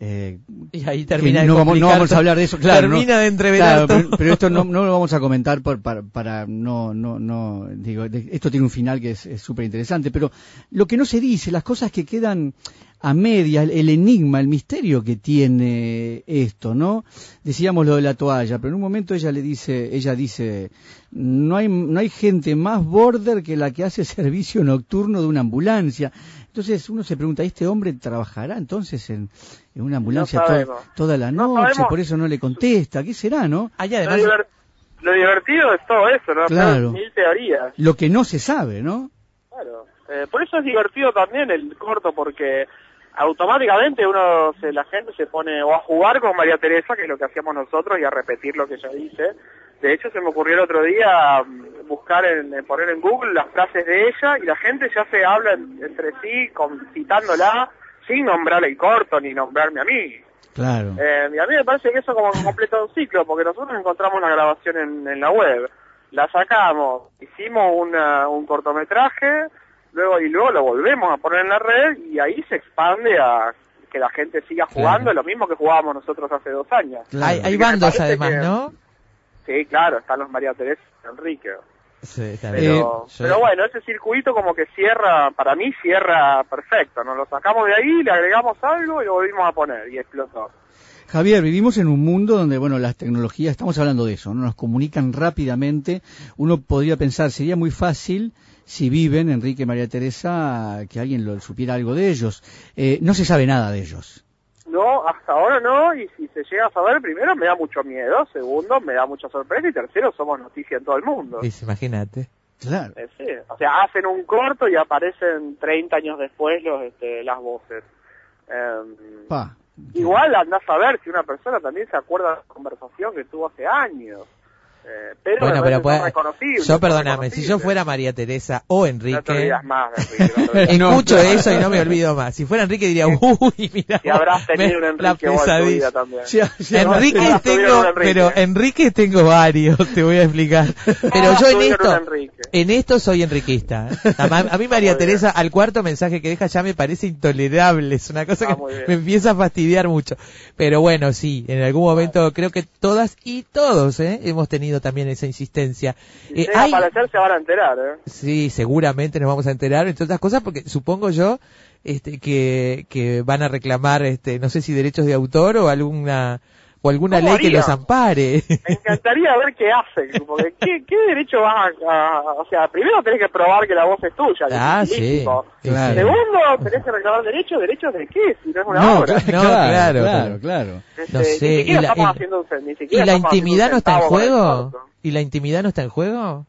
Eh, Y ahí termina de no, vamos, no complicar vamos a hablar de eso, claro. ¿no? Termina de entreverar Claro, pero, pero esto no, no lo vamos a comentar por, para, para no, no, no, digo, esto tiene un final que es súper interesante, pero lo que no se dice, las cosas que quedan a medias, el enigma, el misterio que tiene esto, ¿no? Decíamos lo de la toalla, pero en un momento ella le dice, ella dice, no hay, no hay gente más border que la que hace *laughs* servicio nocturno de una ambulancia. Entonces uno se pregunta, ¿este hombre trabajará entonces en, en una ambulancia No to- sabemos. toda la No noche? por eso no le contesta, ¿qué será, no? Lo, además, lo divertido es todo eso, ¿no? Claro. Mil teorías. Lo que no se sabe, ¿no? Claro. Eh, por eso es divertido también el corto, porque automáticamente uno, se, la gente se pone o a jugar con María Teresa, que es lo que hacíamos nosotros, y a repetir lo que ella dice. De hecho, se me ocurrió el otro día mm, buscar, en, poner en Google las frases de ella, y la gente ya se habla en- entre sí, con, citándola, sin nombrar el corto ni nombrarme a mí. Claro. Eh, y a mí me parece que eso como completa un ciclo, porque nosotros encontramos la grabación en, en la web, la sacamos, hicimos una- un cortometraje, luego y luego lo volvemos a poner en la red y ahí se expande a que la gente siga jugando, lo mismo que jugábamos nosotros hace dos años. Claro. hay, hay bandos además, que- ¿no? Sí, claro, están los María Teresa y Enrique. Sí, Pero. Eh, pero bueno, ese circuito como que cierra, para mí cierra perfecto, nos lo sacamos de ahí, le agregamos algo y lo volvimos a poner y explotó. Javier, vivimos en un mundo donde, bueno, las tecnologías, estamos hablando de eso, ¿no? nos comunican rápidamente. Uno podría pensar, sería muy fácil si viven Enrique y María Teresa, que alguien lo supiera algo de ellos. Eh, no se sabe nada de ellos. No, hasta ahora no, y si se llega a saber, primero me da mucho miedo, segundo me da mucha sorpresa y tercero somos noticia en todo el mundo. Dice, imagínate. Claro. Eh, sí, o sea, hacen un corto y aparecen 30 años después los, este, las voces. Em, Pa. igual andás a ver si una persona también se acuerda de la conversación que tuvo hace años. Eh, pero Bueno, me pero puede- son reconocibles, yo perdóname, si yo fuera María Teresa o No te Enrique, olvidas más de Enrique, no te *laughs* olvidas. escucho eso y no me olvido más. Si fuera Enrique diría, uy, mira, Si habrás tenido un la Enrique tu pesadilla. vida también. Enrique tengo, Enrique. pero Enrique tengo varios, te voy a explicar. *laughs* Pero yo en esto, en esto soy enriquista. ¿eh? A, mí María. Teresa, al cuarto mensaje que deja ya me parece intolerable, es una cosa Ah, que me empieza a fastidiar mucho. Pero bueno, sí, en algún momento creo que todas y todos ¿eh? hemos tenido también esa insistencia. Si Eh, llega hay- a aparecer se van a enterar, ¿eh? Sí, seguramente nos vamos a enterar, entre otras cosas, porque supongo yo este, que, que van a reclamar, este, no sé si derechos de autor o alguna o alguna ¿Cómo ley que los ampare. Me encantaría ver qué hacen, porque ¿qué, qué derecho vas a, a- O sea, primero tenés que probar que la voz es tuya, que Ah, es sí, claro. Segundo, tenés que reclamar derechos, ¿derechos de qué? Si no es una No, obra. claro, No, claro, claro, claro. Este, No sé, ni siquiera y la- estamos y- haciendo un, ¿Y la intimidad no está en juego? ¿Y la intimidad no está en juego?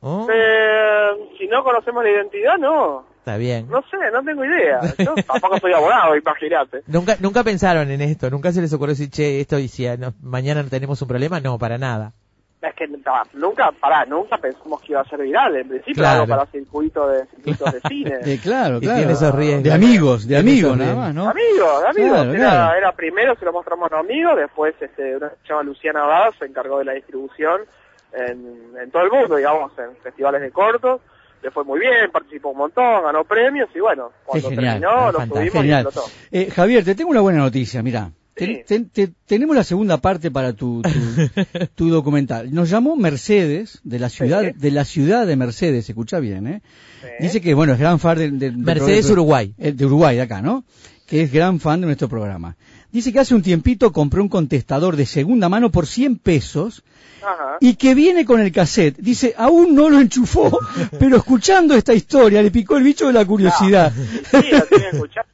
Oh, Eh, si no conocemos la identidad, no. Está bien. No sé, no tengo idea. Yo tampoco soy abogado, imagínate. Nunca, nunca pensaron en esto, nunca se les ocurrió decir, che, esto y si a- no- mañana no tenemos un problema, no, para nada. Es que nunca, pará, nunca pensamos que iba a ser viral. En principio Claro. algo para circuito de, circuitos de *laughs* cine. Eh, claro, Y claro. tiene esos riesgos. De amigos, de amigos nada más, ¿no? Amigos, amigos. Claro, era, claro. era primero se lo mostramos a un amigo, después este, una se llama Luciana Abad se encargó de la distribución en, en todo el mundo, digamos, en festivales de cortos. Le fue muy bien, participó un montón, ganó premios y bueno, cuando genial, terminó lo fantástico. subimos Genial. y explotó. Eh, Javier, te tengo una buena noticia, mira. Sí. tenemos la segunda parte para tu, tu, *laughs* tu documental. Nos llamó Mercedes, de la ciudad, Sí. de la ciudad de Mercedes, escucha bien, ¿eh? Sí. Dice que, bueno, es gran fan de, de- de- Mercedes, de- Uruguay. eh, de Uruguay, de acá, ¿no? Que es gran fan de nuestro programa. Dice que hace un tiempito compró un contestador de segunda mano por 100 pesos Ajá. y que viene con el cassette. Dice, aún no lo enchufó, *laughs* pero escuchando esta historia le picó el bicho de la curiosidad. Sí, lo.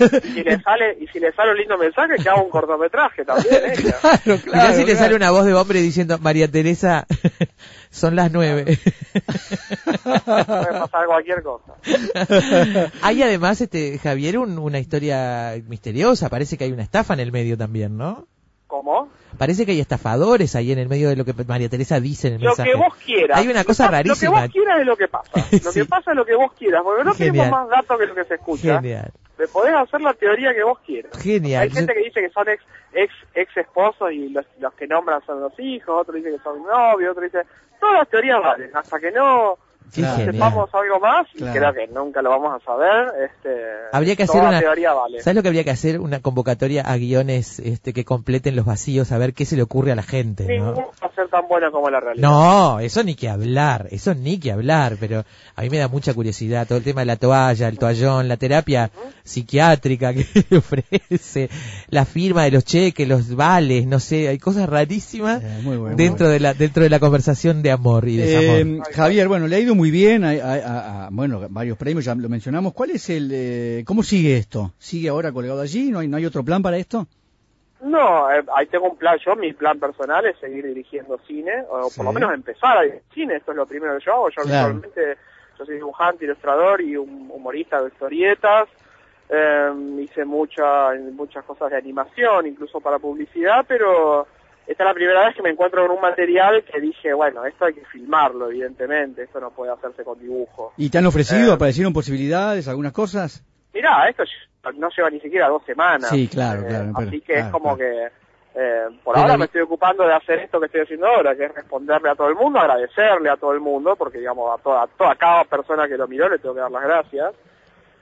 Y si le *laughs* sale, y si le sale un lindo mensaje, que haga un cortometraje también, *laughs* ella. claro, si le sale una voz de hombre diciendo, María Teresa, *laughs* son las nueve. Puede pasar cualquier cosa. hay además, este Javier, un- una historia misteriosa. Parece que hay una estafa en el medio también, ¿no? ¿Cómo? Parece que hay estafadores ahí en el medio de lo que María Teresa dice en el Lo mensaje. que vos quieras. Hay una cosa Lo que rarísima. vos quieras es lo que pasa. Lo Sí. que pasa es lo que vos quieras, porque no Genial. tenemos más datos que lo que se escucha. Genial, Le podés hacer la teoría que vos quieras. genial. Hay gente que dice que son ex ex ex esposos y los, los que nombran son los hijos, otro dice que son novios, otro dice todas las teorías valen, hasta que no Claro. genial. sepamos algo más, y Claro. creo que nunca lo vamos a saber, este, Habría que hacer una- teoría vale. ¿Sabes lo que habría que hacer? Una convocatoria a guiones este, que completen los vacíos, a ver qué se le ocurre a la gente, ¿no? Va a ser tan bueno como la realidad. No, eso ni que hablar, eso ni que hablar, pero a mí me da mucha curiosidad todo el tema de la toalla, el toallón, la terapia psiquiátrica que *laughs* ofrece, la firma de los cheques, los vales, no sé, hay cosas rarísimas Eh, muy bueno, dentro muy de la dentro de la conversación de amor y desamor. Eh, Javier, bueno, le ha ido muy bien, a- a- a- bueno, varios premios, ya lo mencionamos. ¿Cuál es el, eh, cómo sigue esto? ¿Sigue ahora colgado allí? ¿No hay, no hay otro plan para esto? No, eh, ahí tengo un plan, yo mi plan personal es seguir dirigiendo cine, o Sí. por lo menos empezar a dirigir cine, esto es lo primero que yo hago, yo Claro. actualmente, yo soy dibujante, ilustrador y un humorista de historietas, eh, hice mucha, muchas cosas de animación, incluso para publicidad, pero esta es la primera vez que me encuentro con un material que dije, bueno, esto hay que filmarlo, evidentemente, esto no puede hacerse con dibujo. ¿Y te han ofrecido, Eh. aparecieron posibilidades, algunas cosas? Mirá, esto no lleva ni siquiera dos semanas. Sí, claro, Eh, claro, pero- así que es como claro. que eh, por Pero ahora me estoy ocupando de hacer esto que estoy haciendo ahora, que es responderle a todo el mundo, agradecerle a todo el mundo, porque digamos a toda, a toda cada persona que lo miró le tengo que dar las gracias.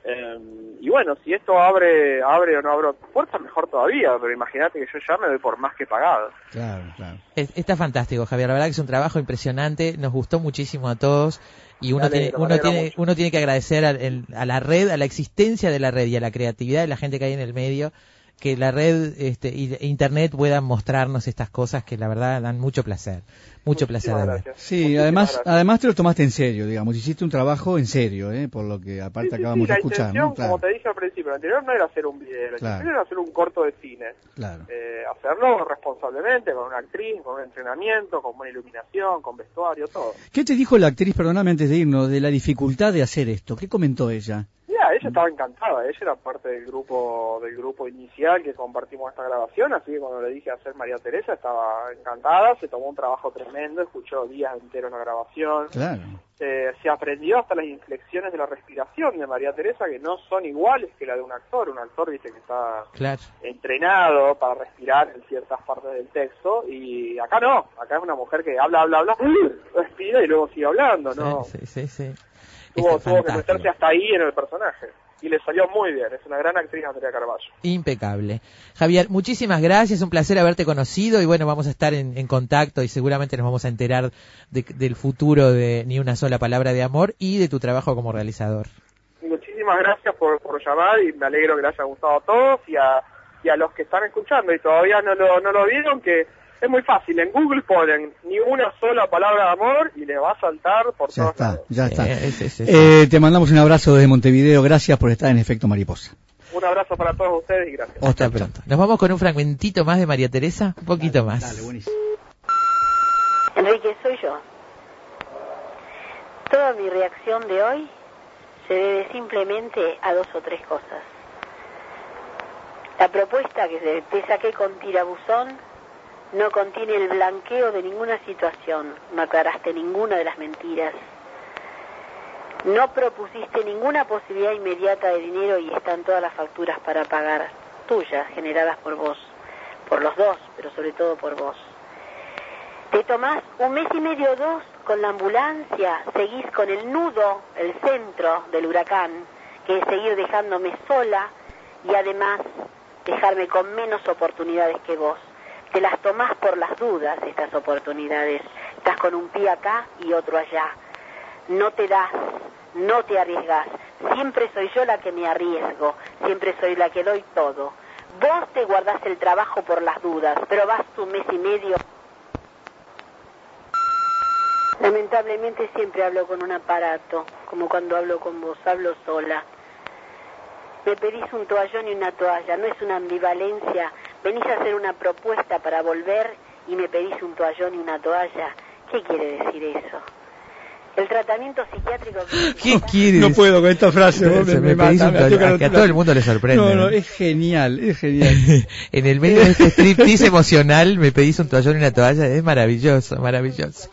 Eh, y bueno, si esto abre abre o no abre puertas, mejor todavía, pero imagínate que yo ya me doy por más que pagado. Claro, claro. Es- Está fantástico, Javier. La verdad que es un trabajo impresionante. Nos gustó muchísimo a todos. Y uno tiene, uno tiene, mucho. uno tiene que agradecer a, el- a la red, a la existencia de la red y a la creatividad de la gente que hay en el medio, que la red este, y e internet puedan mostrarnos estas cosas que la verdad dan mucho placer. Mucho placer Muchísimas ver. gracias. Sí, Muchísimas además, gracias. además te lo tomaste en serio, digamos, hiciste un trabajo en serio, ¿eh? por lo que aparte Sí, sí, acabamos sí, de la escuchar, intención, ¿no? Claro, como te dije al principio, el anterior no era hacer un video, la Claro. intención era hacer un corto de cine. claro. eh, hacerlo responsablemente, con una actriz, con un entrenamiento, con buena iluminación, con vestuario, todo. ¿Qué te dijo la actriz, perdóname antes de irnos, de la dificultad de hacer esto? ¿Qué comentó ella? Ella estaba encantada, ella era parte del grupo del grupo inicial que compartimos esta grabación, así que cuando le dije hacer María Teresa estaba encantada, se tomó un trabajo tremendo, escuchó días enteros la grabación, Claro. eh, se aprendió hasta las inflexiones de la respiración de María Teresa que no son iguales que la de un actor, un actor dice que está Claro. entrenado para respirar en ciertas partes del texto y acá no, acá es una mujer que habla, habla, habla, respira y luego sigue hablando, ¿no? Sí, sí, sí. Tuvo, tuvo que meterse hasta ahí en el personaje y le salió muy bien, es una gran actriz Andrea Carballo. Impecable. Javier, muchísimas gracias, un placer haberte conocido y bueno, vamos a estar en, en contacto y seguramente nos vamos a enterar de- del futuro de Ni una sola palabra de amor y de tu trabajo como realizador. Muchísimas gracias por, por llamar y me alegro que les haya gustado a todos y a, y a los que están escuchando y todavía no lo, no lo vieron, que es muy fácil, en Google ponen ni una sola palabra de amor y le va a saltar por Ya todos está, lados. ya está. Eh, sí, sí, sí. Eh, te mandamos un abrazo desde Montevideo, gracias por estar en Efecto Mariposa. Un abrazo para todos ustedes y gracias. Hasta pronto. Nos vamos con un fragmentito más de María Teresa, un poquito más. Dale, buenísimo. Enrique, soy yo. Toda mi reacción de hoy se debe simplemente a dos o tres cosas. La propuesta que se- te saqué con tirabuzón no contiene el blanqueo de ninguna situación, no aclaraste ninguna de las mentiras. No propusiste ninguna posibilidad inmediata de dinero y están todas las facturas para pagar, tuyas, generadas por vos, por los dos, pero sobre todo por vos. Te tomás un mes y medio o dos con la ambulancia, seguís con el nudo, el centro del huracán, que es seguir dejándome sola y además dejarme con menos oportunidades que vos. Te las tomás por las dudas estas oportunidades. Estás con un pie acá y otro allá. No te das, no te arriesgas. Siempre soy yo la que me arriesgo, siempre soy la que doy todo. Vos te guardás el trabajo por las dudas, pero vas un mes y medio Lamentablemente siempre hablo con un aparato, como cuando hablo con vos, hablo sola. Me pedís un toallón y una toalla, no es una ambivalencia. Venís a hacer una propuesta para volver y me pedís un toallón y una toalla. ¿Qué quiere decir eso? El tratamiento psiquiátrico... que- ¿Qué quieres? No puedo con esta frase, vos Se me, me pedís mata, un me toallón, atoca a que a todo el mundo le sorprende, No, ¿no? no, es genial, es genial. *laughs* en el medio de este striptease emocional me pedís un toallón y una toalla, es maravilloso, maravilloso.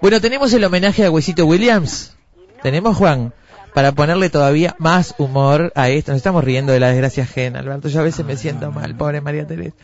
Bueno, tenemos el homenaje a Huesito Williams. ¿Tenemos, Juan? Para ponerle todavía más humor a esto. Nos estamos riendo de la desgracia ajena, Alberto. Yo a veces me siento mal, pobre María Teresa.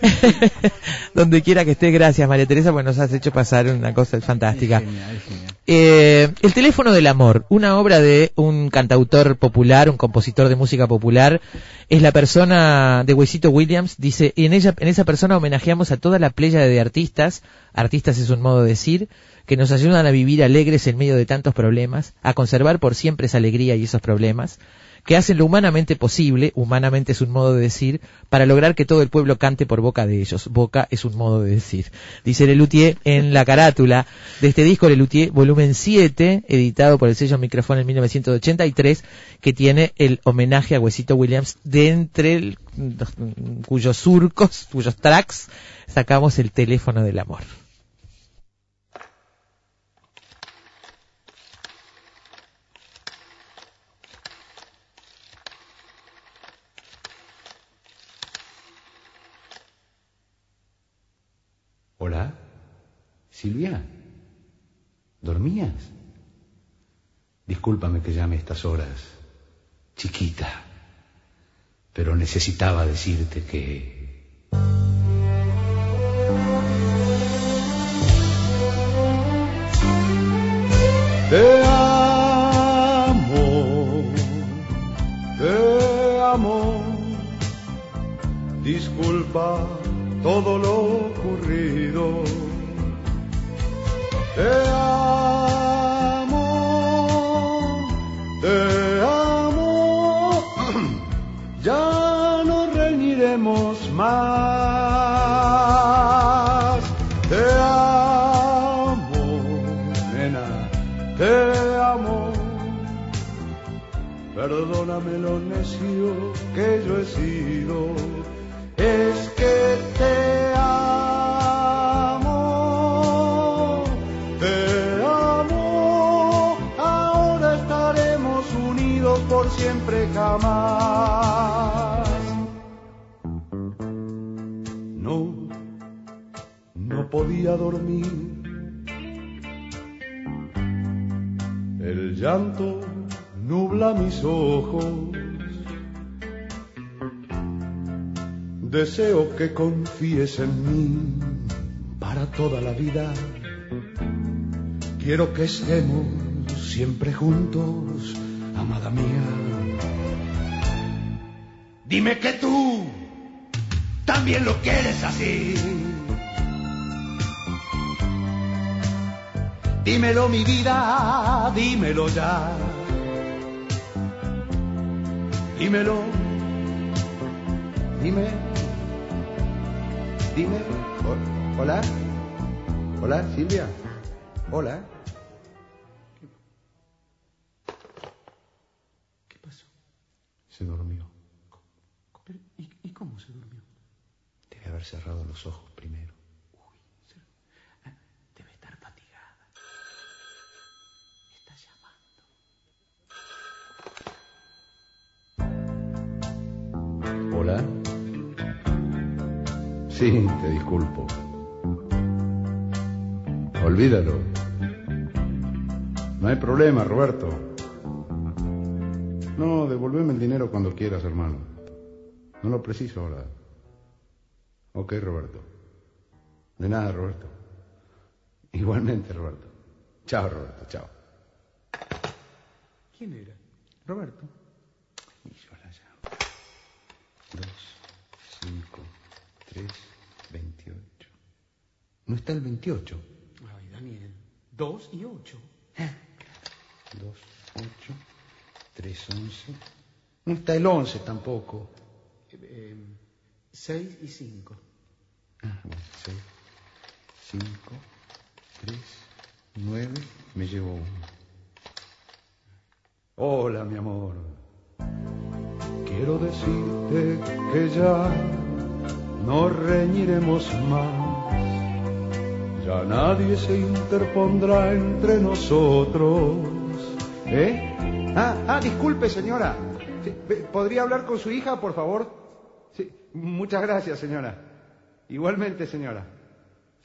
*laughs* Donde quiera que esté, gracias María Teresa, pues nos has hecho pasar una cosa fantástica. Es genial, es genial. Eh, el teléfono del amor, una obra de un cantautor popular, un compositor de música popular, es la persona de Huesito Williams, dice, y en ella, en esa persona homenajeamos a toda la playa de artistas, artistas es un modo de decir, que nos ayudan a vivir alegres en medio de tantos problemas, a conservar por siempre esa alegría y esos problemas, que hacen lo humanamente posible, humanamente es un modo de decir, para lograr que todo el pueblo cante por boca de ellos. Boca es un modo de decir. Dice Lelutier en la carátula de este disco Lelutier, volumen 7, editado por el sello Micrófono en 1983, que tiene el homenaje a Huesito Williams, de entre el- cuyos surcos, cuyos tracks, sacamos el teléfono del amor. Hola, Silvia. ¿Dormías? Discúlpame que llame estas horas, chiquita, pero necesitaba decirte que... Te amo, te amo. Disculpa todo lo ocurrido. Te amo, te amo. *clears throat* Ya no reñiremos más. Te amo, nena, te amo. Perdóname lo necio que yo he sido. Te amo, te amo. Ahora estaremos unidos por siempre jamás. No, no podía dormir. El llanto nubla mis ojos. Deseo que confíes en mí para toda la vida. Quiero que estemos siempre juntos, amada mía. Dime que tú también lo quieres así. Dímelo mi vida, dímelo ya. Dímelo. Dime. Dime. Ho- Hola. Hola, Silvia. Hola. ¿Qué pasó? Se durmió. ¿y, y cómo se durmió? Debe haber cerrado los ojos primero. Uy, se- ah, debe estar fatigada. Está llamando. Hola. Sí, te disculpo. Olvídalo. No hay problema, Roberto. No, devolveme el dinero cuando quieras, hermano. No lo preciso ahora. Ok, Roberto. De nada, Roberto. Igualmente, Roberto. Chao, Roberto, chao. ¿Quién era? Roberto. Y yo la llamo. Dos, cinco, tres. No está el veintiocho. Ay, Daniel. Dos y ocho. Dos, ocho, tres, once. No está el once tampoco. Eh, eh, seis y cinco. Ah, bueno, seis, cinco, tres, nueve, me llevo uno. Hola, mi amor. Quiero decirte que ya no reñiremos más. Ya nadie se interpondrá entre nosotros. ¿Eh? Ah, ah, disculpe, señora. ¿Podría hablar con su hija, por favor? Sí, muchas gracias, señora. Igualmente, señora.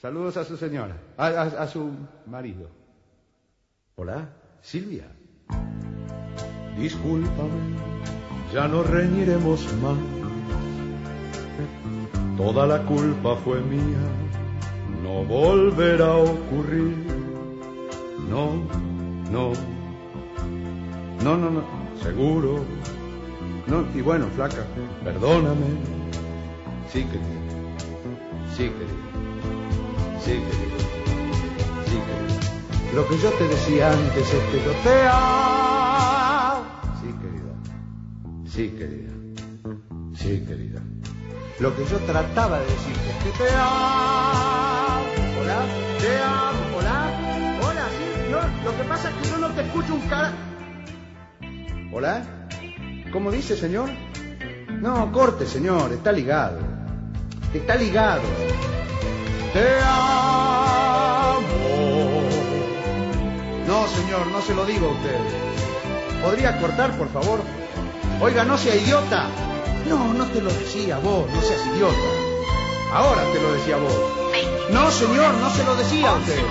Saludos a su señora, a, a- a su marido. Hola, Silvia. Discúlpame, ya no reñiremos más. Toda la culpa fue mía, no volverá a ocurrir. No, no, no, no, no, seguro. No, y bueno, flaca, perdóname. Sí, querida. Sí, querida. Sí, querida. Sí, querida. Lo que yo te decía antes es que yo te amo. Sí, querida. Sí, querida. Sí, querida. Lo que yo trataba de decirte es que te amo. Te amo. Hola, hola, sí. No, lo que pasa es que yo no te escucho un cara. Hola. ¿Cómo dice, señor? No, corte, señor. Está ligado. Está ligado. Te amo. No, señor, no se lo digo a usted. ¿Podría cortar, por favor? Oiga, no sea idiota. No, no te lo decía vos, no seas idiota. Ahora te lo decía vos. No, señor, no se lo decía a usted.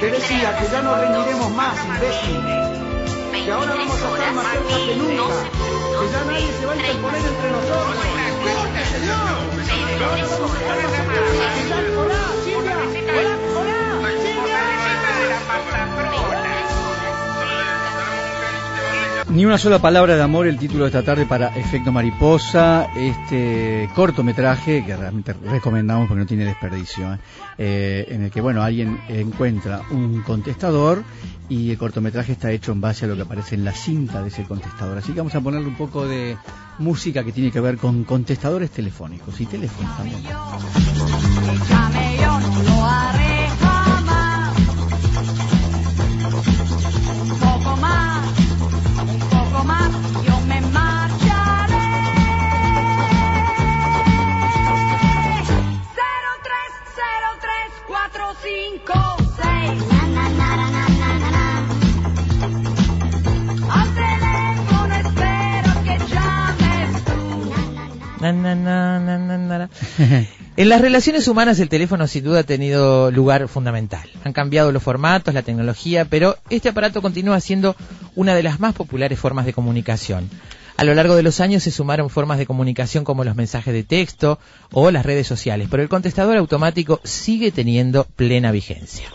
Te decía que ya no reñiremos más, imbécil. Que ahora vamos a estar más cerca que nunca. Que ya nadie se va a interponer entre nosotros. ¡Corte, señor! Ni una sola palabra de amor, el título de esta tarde para Efecto Mariposa, este cortometraje que realmente recomendamos porque no tiene desperdicio, ¿eh? Eh, en el que bueno alguien encuentra un contestador y el cortometraje está hecho en base a lo que aparece en la cinta de ese contestador. Así que vamos a ponerle un poco de música que tiene que ver con contestadores telefónicos y teléfonos también. Na, na, na. *laughs* En las relaciones humanas el teléfono sin duda ha tenido lugar fundamental. Han cambiado los formatos, la tecnología, pero este aparato continúa siendo una de las más populares formas de comunicación. A lo largo de los años se sumaron formas de comunicación como los mensajes de texto o las redes sociales, pero el contestador automático sigue teniendo plena vigencia.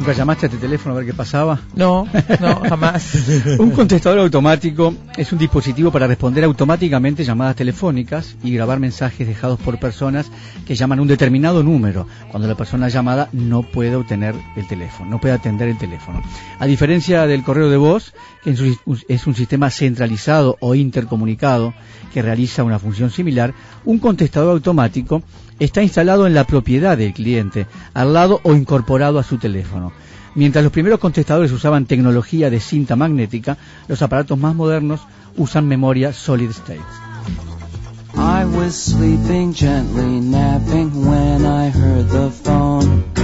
¿Nunca llamaste a este teléfono a ver qué pasaba? No, no, jamás. *laughs* Un contestador automático es un dispositivo para responder automáticamente llamadas telefónicas y grabar mensajes dejados por personas que llaman un determinado número cuando la persona llamada no puede obtener el teléfono, no puede atender el teléfono. A diferencia del correo de voz, es un sistema centralizado o intercomunicado que realiza una función similar, un contestador automático está instalado en la propiedad del cliente, al lado o incorporado a su teléfono. Mientras los primeros contestadores usaban tecnología de cinta magnética, los aparatos más modernos usan memoria solid state. I was sleeping gently, napping when I heard the phone.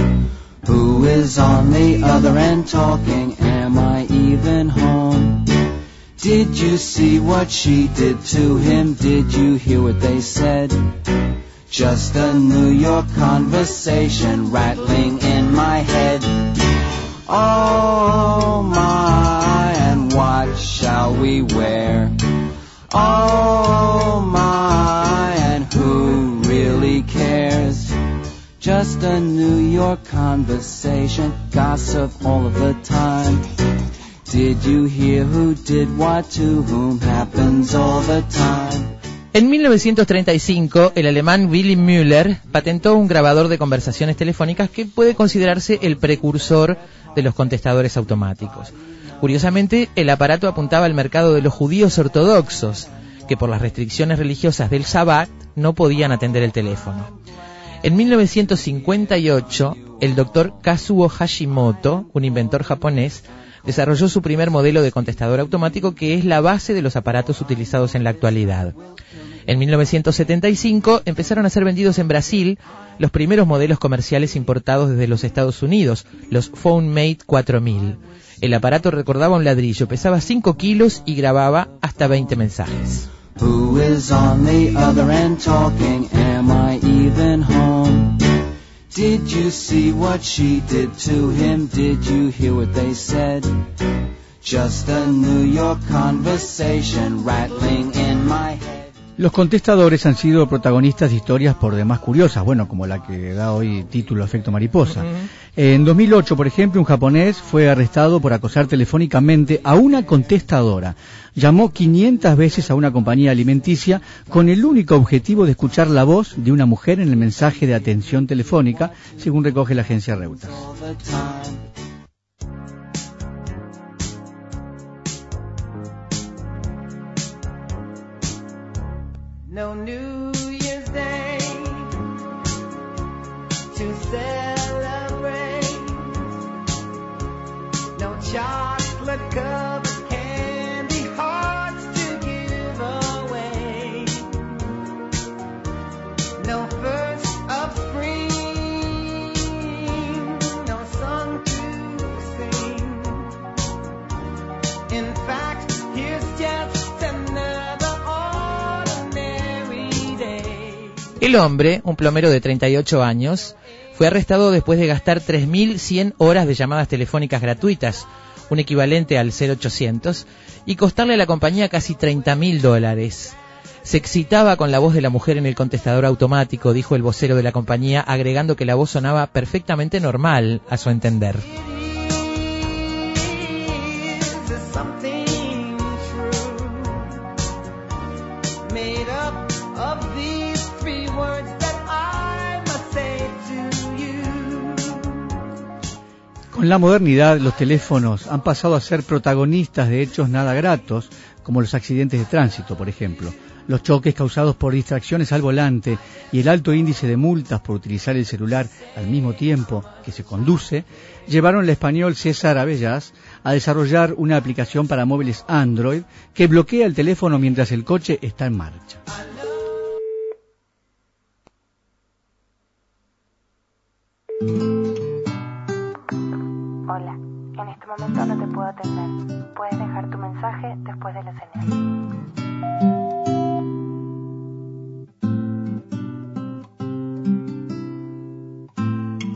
Who is on the other end talking? Am I even home? Did you see what she did to him? Did you hear what they said? Just a New York conversation rattling in my head. Oh my, and what shall we wear? Oh my, Just a New York conversation, gossip all of the time. Did you hear who did what to whom happens all the time? En 1935, el alemán Willy Müller patentó un grabador de conversaciones telefónicas que puede considerarse el precursor de los contestadores automáticos. Curiosamente, el aparato apuntaba al mercado de los judíos ortodoxos, que por las restricciones religiosas del Sabbat no podían atender el teléfono. En 1958, el doctor Kazuo Hashimoto, un inventor japonés, desarrolló su primer modelo de contestador automático que es la base de los aparatos utilizados en la actualidad. En 1975 empezaron a ser vendidos en Brasil los primeros modelos comerciales importados desde los Estados Unidos, los PhoneMate 4000. El aparato recordaba un ladrillo, pesaba 5 kilos y grababa hasta 20 mensajes. Am I even home? Did you see what she did to him? Did you hear what they said? Just a New York conversation rattling in my head. Los contestadores han sido protagonistas de historias por demás curiosas, bueno, como la que da hoy título Efecto Mariposa. En 2008, por ejemplo, un japonés fue arrestado por acosar telefónicamente a una contestadora. Llamó 500 veces a una compañía alimenticia con el único objetivo de escuchar la voz de una mujer en el mensaje de atención telefónica, según recoge la agencia Reuters. El hombre, un plomero de 38 años, fue arrestado después de gastar 3.100 horas de llamadas telefónicas gratuitas, un equivalente al 0800, y costarle a la compañía casi 30.000 dólares. Se excitaba con la voz de la mujer en el contestador automático, dijo el vocero de la compañía, agregando que la voz sonaba perfectamente normal, a su entender. Con la modernidad, los teléfonos han pasado a ser protagonistas de hechos nada gratos, como los accidentes de tránsito, por ejemplo. Los choques causados por distracciones al volante y el alto índice de multas por utilizar el celular al mismo tiempo que se conduce, llevaron al español César Abellas a desarrollar una aplicación para móviles Android que bloquea el teléfono mientras el coche está en marcha. Puedes dejar tu mensaje después de la señal.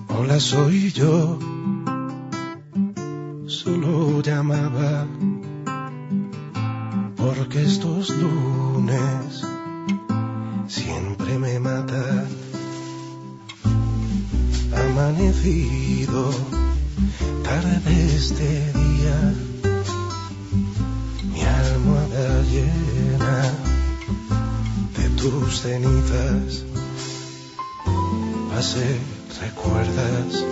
Hola, soy yo. Solo llamaba porque estos lunes siempre me matan. Amanecido tarde este día, mi almohada llena de tus cenizas. Pasé, recuerdas,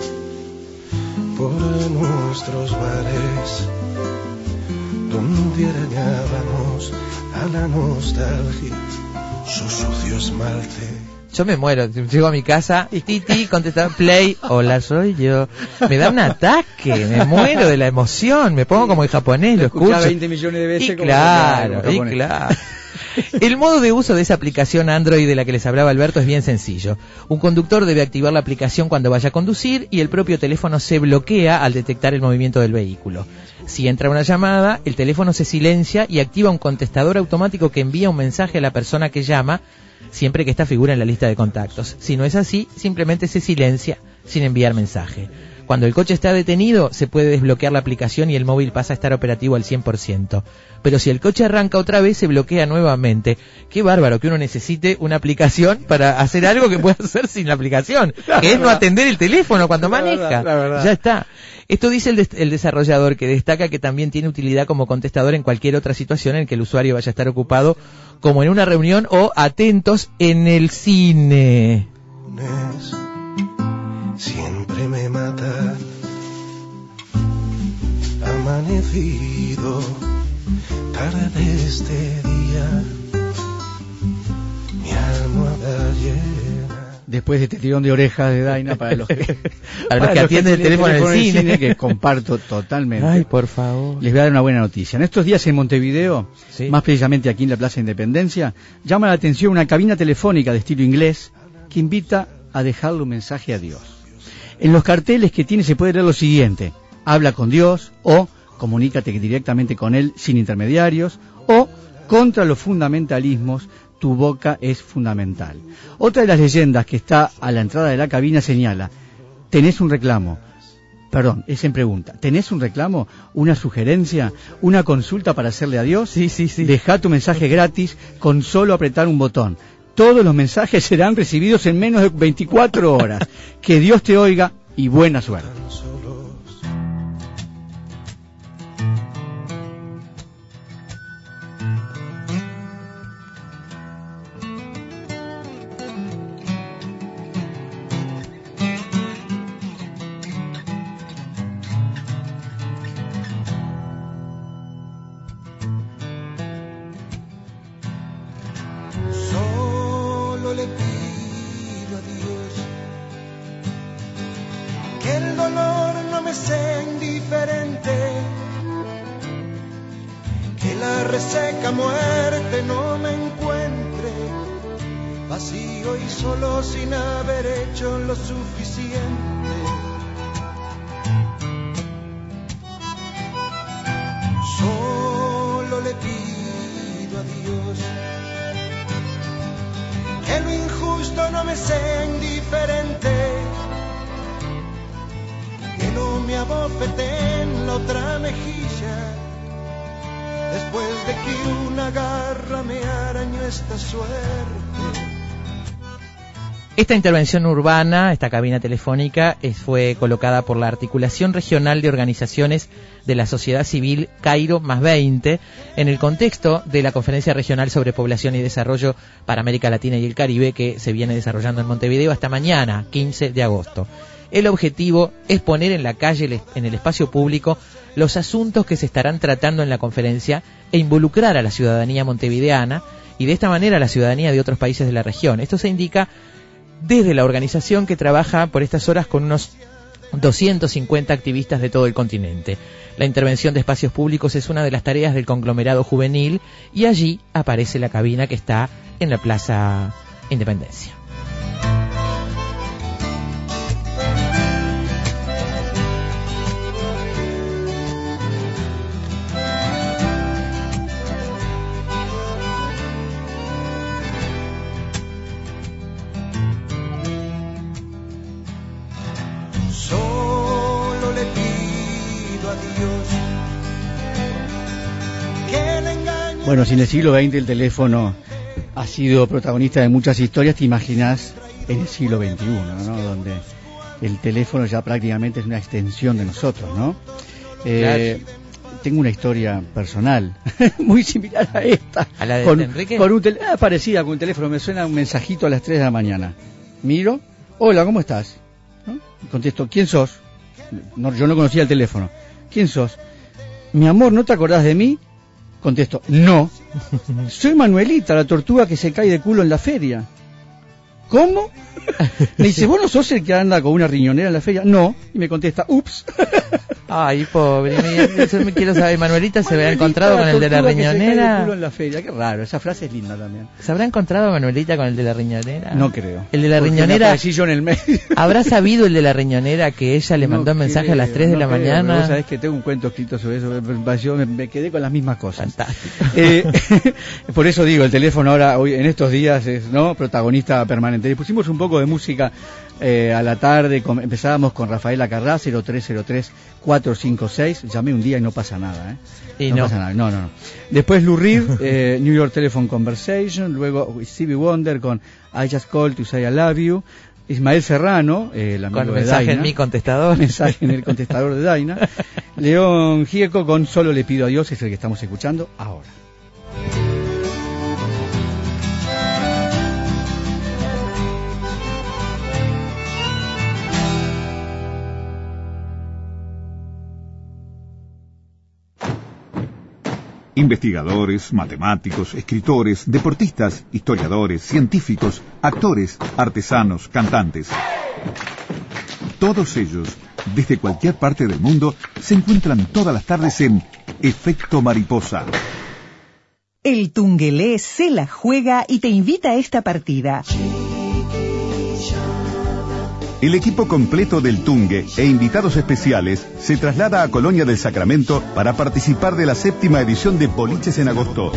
por nuestros bares, donde arañábamos a la nostalgia su sucio esmalte. Yo me muero, llego a mi casa, Titi, contestar play, hola, soy yo. Me da un ataque, me muero de la emoción, me pongo como el japonés, lo escuchás escucho. 20 millones de veces Y como claro, y claro. El modo de uso de esa aplicación Android de la que les hablaba Alberto es bien sencillo. Un conductor debe activar la aplicación cuando vaya a conducir y el propio teléfono se bloquea al detectar el movimiento del vehículo. Si entra una llamada, el teléfono se silencia y activa un contestador automático que envía un mensaje a la persona que llama siempre que esta figura en la lista de contactos. Si no es así, simplemente se silencia sin enviar mensaje. Cuando el coche está detenido, se puede desbloquear la aplicación y el móvil pasa a estar operativo al 100%. Pero si el coche arranca otra vez, se bloquea nuevamente. Qué bárbaro que uno necesite una aplicación *laughs* para hacer algo que pueda hacer sin la aplicación, *laughs* La que es no atender el teléfono cuando La maneja. verdad, la verdad. Ya está. Esto dice el, des- el desarrollador que destaca que también tiene utilidad como contestador en cualquier otra situación en que el usuario vaya a estar ocupado, como en una reunión o atentos en el cine. lunes siempre me mata. Amanecido tarde este día, mi almohada llena. Después de este tirón de orejas de Daina para los que, *laughs* Para los que atienden el teléfono en el del cine. que comparto totalmente. Ay, por favor. Les voy a dar una buena noticia. En estos días en Montevideo, Sí. más precisamente aquí en la Plaza Independencia, llama la atención una cabina telefónica de estilo inglés que invita a dejarle un mensaje a Dios. En los carteles que tiene se puede leer lo siguiente. Habla con Dios o comunícate directamente con Él sin intermediarios o contra los fundamentalismos tu boca es fundamental. Otra de las leyendas que está a la entrada de la cabina señala, tenés un reclamo, Perdón, es en pregunta. ¿Tenés un reclamo? ¿Una sugerencia? ¿Una consulta para hacerle a Dios? Sí, sí, sí. Deja tu mensaje gratis con solo apretar un botón. Todos los mensajes serán recibidos en menos de 24 horas. *laughs* Que Dios te oiga y buena suerte. Esta intervención urbana, esta cabina telefónica, fue colocada por la Articulación Regional de Organizaciones de la Sociedad Civil Cairo más 20 en el contexto de la Conferencia Regional sobre Población y Desarrollo para América Latina y el Caribe que se viene desarrollando en Montevideo hasta mañana, 15 de agosto. El objetivo es poner en la calle, en el espacio público, los asuntos que se estarán tratando en la conferencia e involucrar a la ciudadanía montevideana y de esta manera a la ciudadanía de otros países de la región. Esto se indica desde la organización que trabaja por estas horas con unos 250 activistas de todo el continente. La intervención de espacios públicos es una de las tareas del conglomerado juvenil y allí aparece la cabina que está en la Plaza Independencia. Bueno, si en el siglo XX el teléfono ha sido protagonista de muchas historias, te imaginas en el siglo XXI, ¿no? Donde el teléfono ya prácticamente es una extensión de nosotros, ¿no? Eh, Tengo una historia personal *laughs* muy similar a esta. ¿A la de con, Enrique? con un ah, parecida con un teléfono, me suena un mensajito a las 3 de la mañana. Miro, hola, ¿cómo estás? Contesto, ¿quién sos? No, yo no conocía el teléfono. ¿Quién sos? Mi amor, ¿no te acordás de mí? Contesto, no. *laughs* Soy Manuelita, la tortuga que se cae de culo en la feria. ¿Cómo? *laughs* Me dice, ¿vos no sos el que anda con una riñonera en la feria? No. Y me contesta, ups. *laughs* Ay, pobre, yo me quiero saber, Manuelita se habrá encontrado con el de la riñonera. en la feria. Qué raro, esa frase es linda también. ¿Se habrá encontrado Manuelita con el de la riñonera? No creo. El de la Porque riñonera. yo en el medio. ¿Habrá sabido el de la riñonera que ella le mandó un mensaje a las creo, 3 de no la creo, mañana? Vos sabés que tengo un cuento escrito sobre eso. me- Yo me, me quedé con las mismas cosas. Fantástico. Eh, *laughs* por eso digo, el teléfono ahora, hoy en estos días, es no protagonista permanente. Le pusimos un poco de música eh, a la tarde, com- empezábamos con Rafaela Carrá, 0303-456. Llamé un día y no pasa nada, ¿eh? Y no, no. pasa nada, no, no, no. Después Lou Reed, *laughs* eh, New York Telephone Conversation, luego Stevie Wonder con I Just Called to Say I Love You, Ismael Serrano, eh, el amigo Con de mensaje Daina. en mi contestador. *laughs* mensaje en el contestador de Daina. *laughs* León Gieco con Solo le pido a Dios, es el que estamos escuchando ahora. Investigadores, matemáticos, escritores, deportistas, historiadores, científicos, actores, artesanos, cantantes. Todos ellos, desde cualquier parte del mundo, se encuentran todas las tardes en Efecto Mariposa. El Tungelé se la juega y te invita a esta partida. El equipo completo del Tungue e invitados especiales se traslada a Colonia del Sacramento para participar de la séptima edición de Boliches en agosto.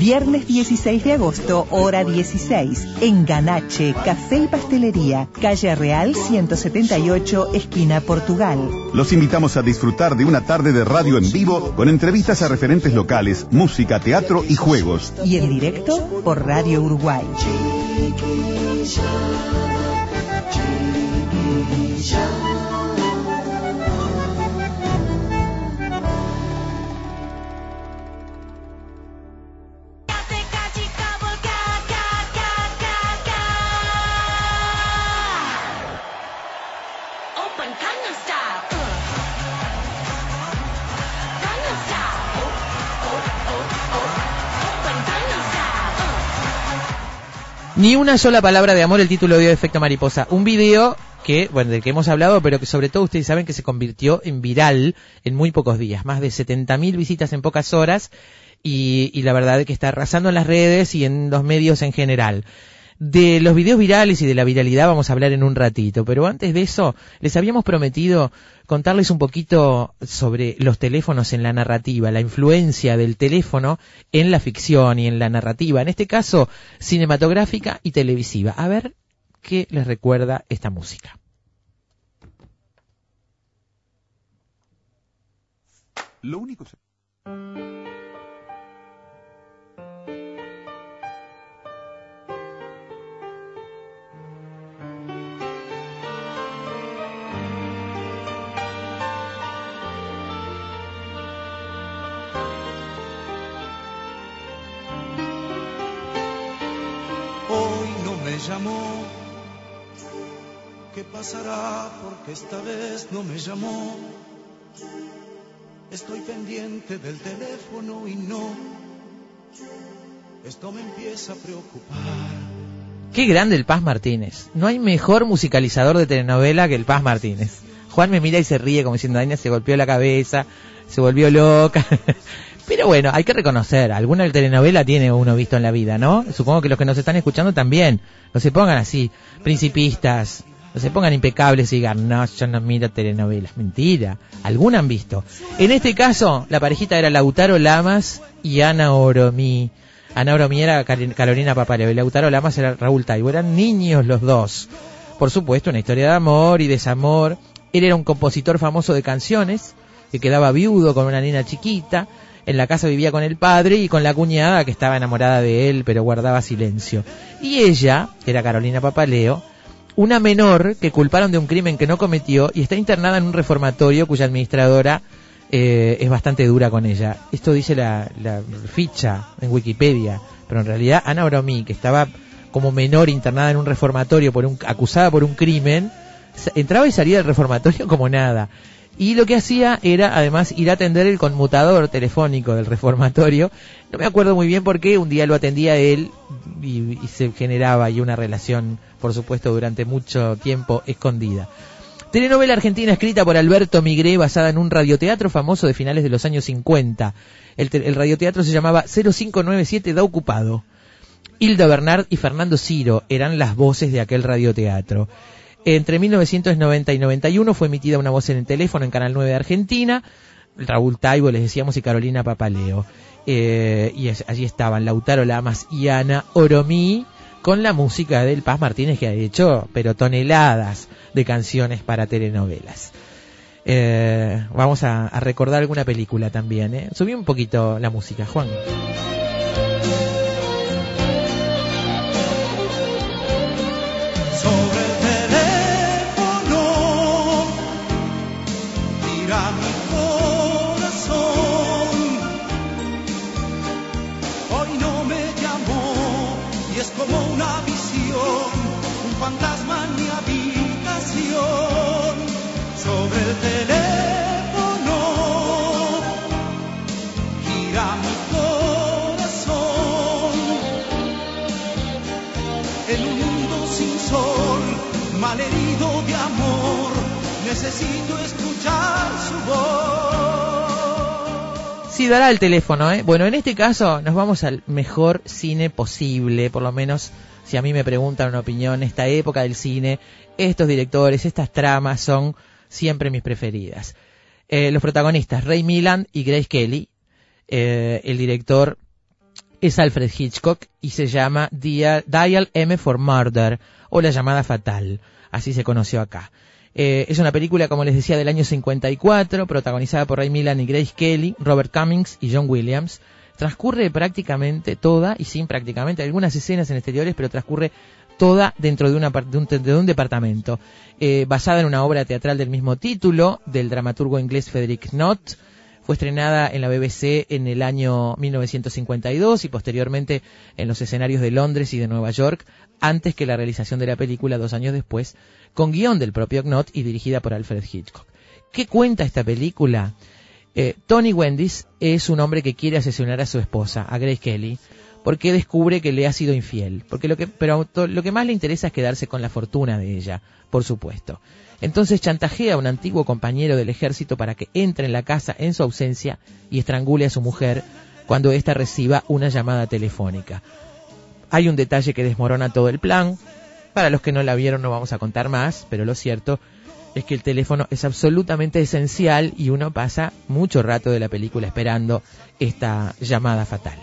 Viernes 16 de agosto, hora 16, en Ganache, Café y Pastelería, Calle Real 178, esquina Portugal. Los invitamos a disfrutar de una tarde de radio en vivo con entrevistas a referentes locales, música, teatro y juegos. Y en directo por Radio Uruguay. Nation. Ni una sola palabra de amor el título de Efecto Mariposa. Un video que, bueno, del que hemos hablado, pero que sobre todo ustedes saben que se convirtió en viral en muy pocos días. Más de 70.000 visitas en pocas horas y, y la verdad que está arrasando en las redes y en los medios en general. De los videos virales y de la viralidad vamos a hablar en un ratito, pero antes de eso les habíamos prometido contarles un poquito sobre los teléfonos en la narrativa, la influencia del teléfono en la ficción y en la narrativa, en este caso cinematográfica y televisiva. A ver qué les recuerda esta música. Llamó. ¿Qué pasará? Porque esta vez no me llamó. Estoy pendiente del teléfono y no. Esto me empieza a preocupar. Qué grande el Paz Martínez. No hay mejor musicalizador de telenovela que el Paz Martínez. Juan me mira y se ríe como diciendo, Daina se golpeó la cabeza, se volvió loca. *laughs* Pero bueno, hay que reconocer, alguna telenovela tiene uno visto en la vida, ¿no? Supongo que los que nos están escuchando también. No se pongan así, principistas, no se pongan impecables y digan, no, yo no miro telenovelas. Mentira, alguna han visto. En este caso, la parejita era Lautaro Lamas y Ana Oromí. Ana Oromí era Car- Carolina Papaleo y Lautaro Lamas era Raúl Taibo. Eran niños los dos. Por supuesto, una historia de amor y desamor. Él era un compositor famoso de canciones que quedaba viudo con una nena chiquita. En la casa vivía con el padre y con la cuñada que estaba enamorada de él pero guardaba silencio. Y ella, que era Carolina Papaleo, una menor que culparon de un crimen que no cometió y está internada en un reformatorio cuya administradora eh, es bastante dura con ella. Esto dice la, la ficha en Wikipedia, pero en realidad Ana Oromí, que estaba como menor internada en un reformatorio por un, acusada por un crimen, entraba y salía del reformatorio como nada. Y lo que hacía era además ir a atender el conmutador telefónico del reformatorio. No me acuerdo muy bien por qué, un día lo atendía él y, se generaba ahí una relación, por supuesto, durante mucho tiempo escondida. Telenovela argentina escrita por Alberto Migré basada en un radioteatro famoso de finales de los años 50. El, el radioteatro se llamaba 0597 Da Ocupado. Hilda Bernard y Fernando Ciro eran las voces de aquel radioteatro. Entre 1990 y 91 fue emitida una voz en el teléfono en Canal 9 de Argentina. Raúl Taibo, les decíamos, y Carolina Papaleo. Eh, y allí estaban Lautaro Lamas y Ana Oromí con la música del Paz Martínez que ha hecho, pero toneladas de canciones para telenovelas. Eh, vamos a, a recordar alguna película también. ¿eh? Subí un poquito la música, Juan. Necesito escuchar su voz. Sí, dará el teléfono, ¿eh? Bueno, en este caso nos vamos al mejor cine posible, por lo menos si a mí me preguntan una opinión, esta época del cine, estos directores, estas tramas son siempre mis preferidas. Eh, los protagonistas, Ray Milland y Grace Kelly. Eh, el director es Alfred Hitchcock y se llama Dial, Dial M for Murder o La llamada fatal, así se conoció acá. Eh, es una película, como les decía, del año 54, protagonizada por Ray Milland y Grace Kelly, Robert Cummings y John Williams. Transcurre prácticamente toda, y sin prácticamente, algunas escenas en exteriores, pero transcurre toda dentro de, una, de un departamento. Eh, basada en una obra teatral del mismo título, del dramaturgo inglés Frederick Knott. Estrenada en la BBC en el año 1952 y posteriormente en los escenarios de Londres y de Nueva York, antes que la realización de la película dos años después, con guion del propio Knott y dirigida por Alfred Hitchcock. ¿Qué cuenta esta película? Eh, Tony Wendis es un hombre que quiere asesinar a su esposa, a Grace Kelly, porque descubre que le ha sido infiel. Porque lo que, pero lo que más le interesa es quedarse con la fortuna de ella, por supuesto. Entonces chantajea a un antiguo compañero del ejército para que entre en la casa en su ausencia y estrangule a su mujer cuando ésta reciba una llamada telefónica. Hay un detalle que desmorona todo el plan. Para los que no la vieron no vamos a contar más, pero lo cierto es que el teléfono es absolutamente esencial y uno pasa mucho rato de la película esperando esta llamada fatal.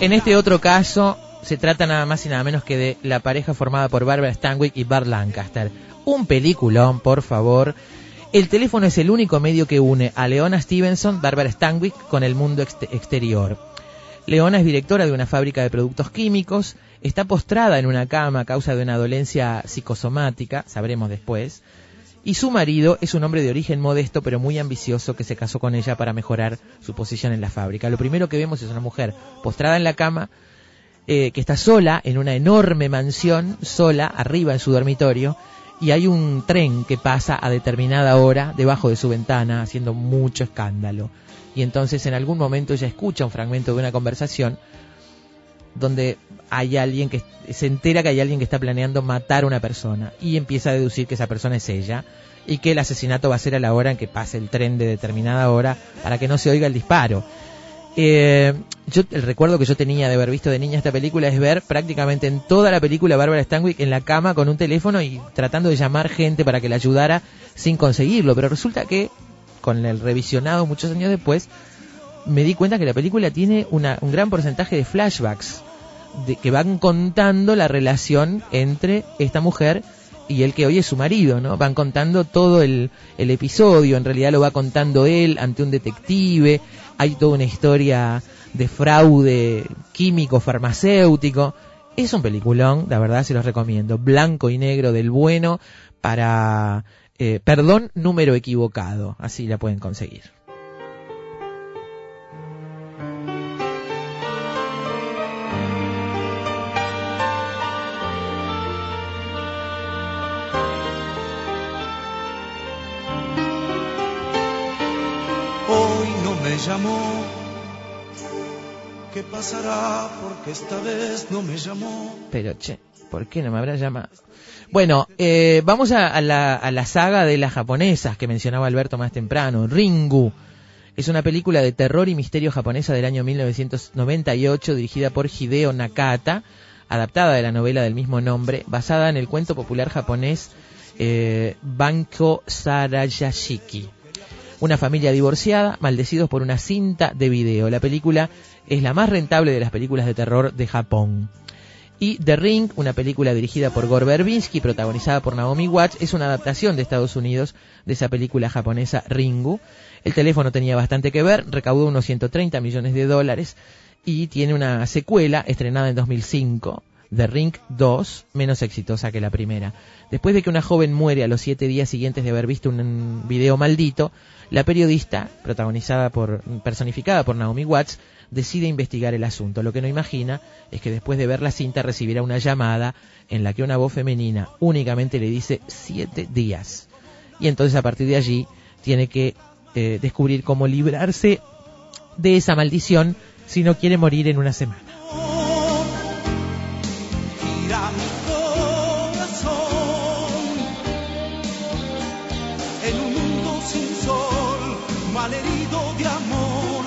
En este otro caso se trata nada más y nada menos que de la pareja formada por Barbara Stanwyck y Bart Lancaster. Un peliculón, por favor. El teléfono es el único medio que une a Leona Stevenson, Barbara Stanwyck, con el mundo exte- exterior. Leona es directora de una fábrica de productos químicos, está postrada en una cama a causa de una dolencia psicosomática, sabremos después, y su marido es un hombre de origen modesto pero muy ambicioso que se casó con ella para mejorar su posición en la fábrica. Lo primero que vemos es una mujer postrada en la cama, eh, que está sola en una enorme mansión, sola, arriba en su dormitorio, y hay un tren que pasa a determinada hora debajo de su ventana haciendo mucho escándalo. Y entonces en algún momento ella escucha un fragmento de una conversación donde hay alguien que se entera que hay alguien que está planeando matar a una persona y empieza a deducir que esa persona es ella y que el asesinato va a ser a la hora en que pase el tren de determinada hora para que no se oiga el disparo. Eh, yo el recuerdo que yo tenía de haber visto de niña esta película es ver prácticamente en toda la película a Barbara Stanwyck en la cama con un teléfono y tratando de llamar gente para que la ayudara sin conseguirlo, pero resulta que con el revisionado muchos años después me di cuenta que la película tiene una- un gran porcentaje de flashbacks de, que van contando la relación entre esta mujer y el que hoy es su marido, ¿no? Van contando todo el, el episodio, en realidad lo va contando él ante un detective, hay toda una historia de fraude químico, farmacéutico. Es un peliculón, la verdad se los recomiendo. Blanco y negro del bueno para, eh, perdón, número equivocado. Así la pueden conseguir. Llamó. ¿Qué pasará? Porque esta vez no me llamó. Pero, che, ¿por qué no me habrá llamado? Bueno, eh, vamos a, la, a la saga de las japonesas que mencionaba Alberto más temprano. Ringu. Es una película de terror y misterio japonesa del año 1998 dirigida por Hideo Nakata, adaptada de la novela del mismo nombre, basada en el cuento popular japonés eh, Banko Sarayashiki. Una familia divorciada, maldecidos por una cinta de video. La película es la más rentable de las películas de terror de Japón. Y The Ring, una película dirigida por Gore Verbinski, protagonizada por Naomi Watts, es una adaptación de Estados Unidos de esa película japonesa Ringu. El teléfono tenía bastante que ver, recaudó unos 130 millones de dólares y tiene una secuela estrenada en 2005 The Ring 2, menos exitosa que la primera. Después de que una joven muere a los siete días siguientes de haber visto un video maldito, la periodista, protagonizada por, personificada por Naomi Watts, decide investigar el asunto. Lo que no imagina es que después de ver la cinta recibirá una llamada en la que una voz femenina únicamente le dice siete días. Y entonces a partir de allí tiene que eh, descubrir cómo librarse de esa maldición si no quiere morir en una semana. Malherido de amor.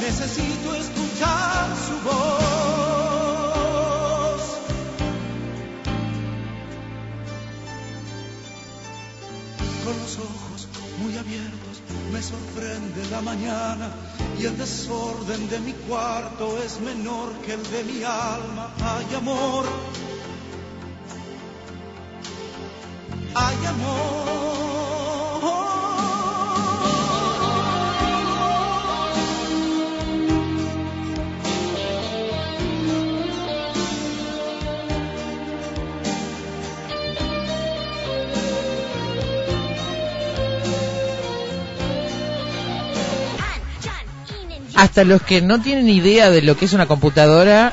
Necesito escuchar su voz. Con los ojos muy abiertos me sorprende la mañana y el desorden de mi cuarto es menor que el de mi alma. Hay amor. Hay Hasta los que no tienen idea de lo que es una computadora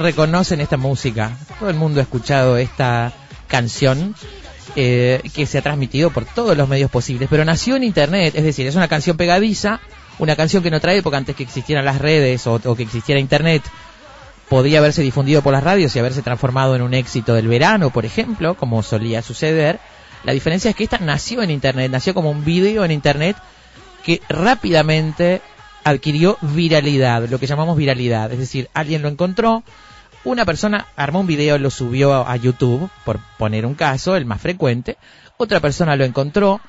reconocen esta música. Todo el mundo ha escuchado esta canción eh, que se ha transmitido por todos los medios posibles, pero nació en Internet, es decir, es una canción pegadiza, una canción que no trae porque antes que existieran las redes o, o que existiera Internet podía haberse difundido por las radios y haberse transformado en un éxito del verano, por ejemplo, como solía suceder. La diferencia es que esta nació en Internet, nació como un video en Internet que rápidamente adquirió viralidad, lo que llamamos viralidad. Es decir, alguien lo encontró, una persona armó un video, lo subió a YouTube, por poner un caso, el más frecuente, otra persona lo encontró,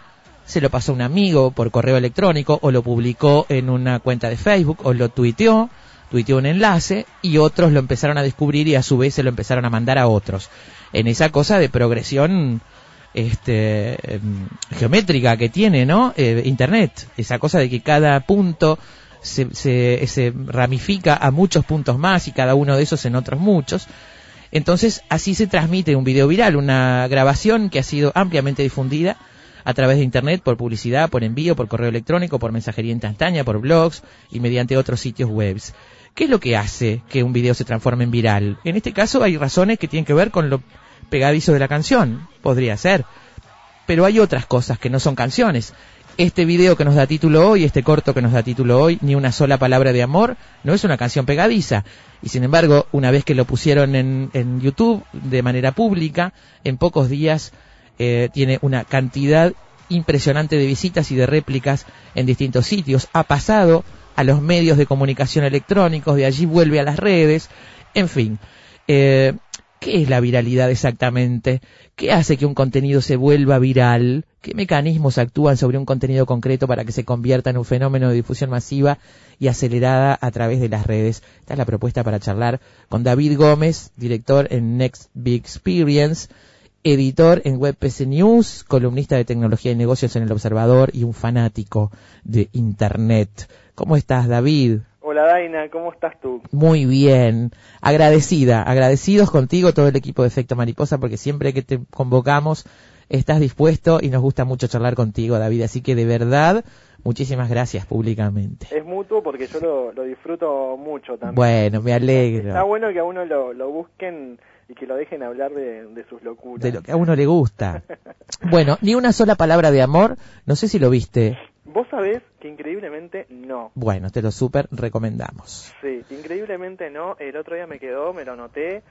se lo pasó a un amigo por correo electrónico, o lo publicó en una cuenta de Facebook, o lo tuiteó, tuiteó un enlace, y otros lo empezaron a descubrir y a su vez se lo empezaron a mandar a otros. En esa cosa de progresión este em, geométrica que tiene, ¿no? Eh, Internet, esa cosa de que cada punto se, se, ramifica a muchos puntos más y cada uno de esos en otros muchos. Entonces así se transmite un video viral, una grabación que ha sido ampliamente difundida a través de Internet, por publicidad, por envío, por correo electrónico, por mensajería instantánea, por blogs y mediante otros sitios web. ¿Qué es lo que hace que un video se transforme en viral? En este caso hay razones que tienen que ver con lo pegadizo de la canción, podría ser. Pero hay otras cosas que no son canciones. Este video que nos da título hoy, este corto que nos da título hoy, ni una sola palabra de amor, no es una canción pegadiza. Y sin embargo, una vez que lo pusieron en, en YouTube de manera pública, en pocos días eh, tiene una cantidad impresionante de visitas y de réplicas en distintos sitios. Ha pasado a los medios de comunicación electrónicos, de allí vuelve a las redes, en fin. Eh, ¿Qué es la viralidad exactamente? ¿Qué hace que un contenido se vuelva viral? ¿Qué mecanismos actúan sobre un contenido concreto para que se convierta en un fenómeno de difusión masiva y acelerada a través de las redes? Esta es la propuesta para charlar con David Gómez, director en Next Big Experience, editor en WebPC News, columnista de tecnología y negocios en El Observador y un fanático de Internet. ¿Cómo estás, David? Hola Daina, ¿cómo estás tú? Muy bien, agradecida, agradecidos contigo todo el equipo de Efecto Mariposa porque siempre que te convocamos estás dispuesto y nos gusta mucho charlar contigo, David, así que de verdad, muchísimas gracias públicamente. Es mutuo porque yo lo, lo disfruto mucho también. Bueno, me Está alegro bueno que a uno lo, lo busquen y que lo dejen hablar de, de sus locuras. de lo que a uno le gusta. *laughs* Bueno, ni una sola palabra de amor, no sé si lo viste. Vos sabés que increíblemente no. Bueno, te lo súper recomendamos. Sí, increíblemente no. El otro día me quedó, me lo noté,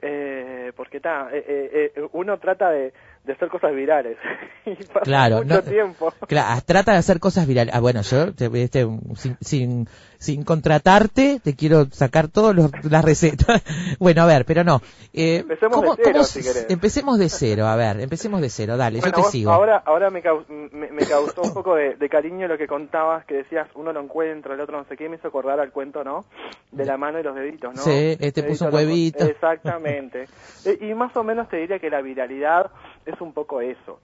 eh, porque está, eh, eh, eh, uno trata de, de hacer cosas virales *laughs* y pasa Claro, mucho no- tiempo. Claro, trata de hacer cosas virales. Ah, bueno, yo te- este, sin, sin, sin contratarte te quiero sacar todas las recetas. *laughs* bueno, a ver, pero no. Eh, Empecemos ¿cómo- de cero, cómo si querés. Empecemos de cero, a ver, empecemos de cero, dale, Bueno, yo te sigo. Ahora, ahora me, cau- me, me causó un poco de, de cariño lo que contabas, que decías, uno lo encuentra, el otro no sé qué, me hizo acordar al cuento, ¿no? De la mano y los deditos, ¿no? Sí, este puso un huevito. *laughs* Exactamente. Eh, y más o menos te diría que la viralidad es un poco eso.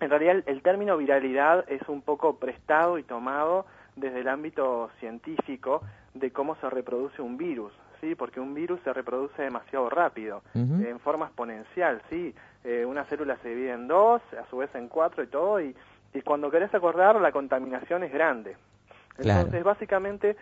En realidad el, el término viralidad es un poco prestado y tomado desde el ámbito científico de cómo se reproduce un virus, ¿sí? Porque un virus se reproduce demasiado rápido, en forma exponencial, ¿sí? Eh, una célula se divide en dos, a su vez en cuatro y todo, y, y cuando querés acordar, la contaminación es grande. Claro. Entonces, básicamente,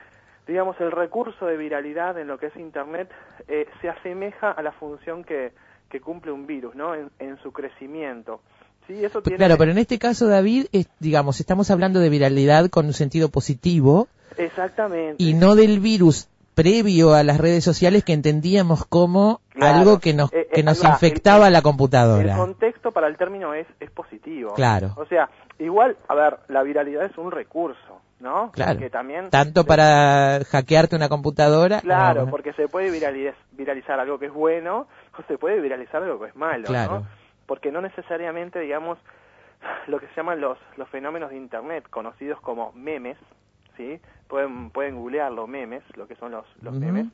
digamos, el recurso de viralidad en lo que es Internet eh, se asemeja a la función que, que cumple un virus, ¿no? En, en su crecimiento. Sí, eso tiene... Claro, pero en este caso, David, es- digamos, estamos hablando de viralidad con un sentido positivo Exactamente. y no del virus previo a las redes sociales que entendíamos como Claro. algo que nos, Eh, que eh, nos ahí va. infectaba El- la El computadora. contexto para el término es, es positivo. Claro. O sea, igual, a ver, la viralidad es un recurso, ¿no? Claro. Que también... Tanto para hackearte una computadora. Claro, porque se puede viraliz- viralizar algo que es bueno se puede viralizar algo que es malo, Claro. ¿no? Porque no necesariamente, digamos, *sighs* lo que se llaman los, los fenómenos de Internet, conocidos como memes, ¿sí? Pueden, pueden googlearlo, memes, lo que son los, los memes.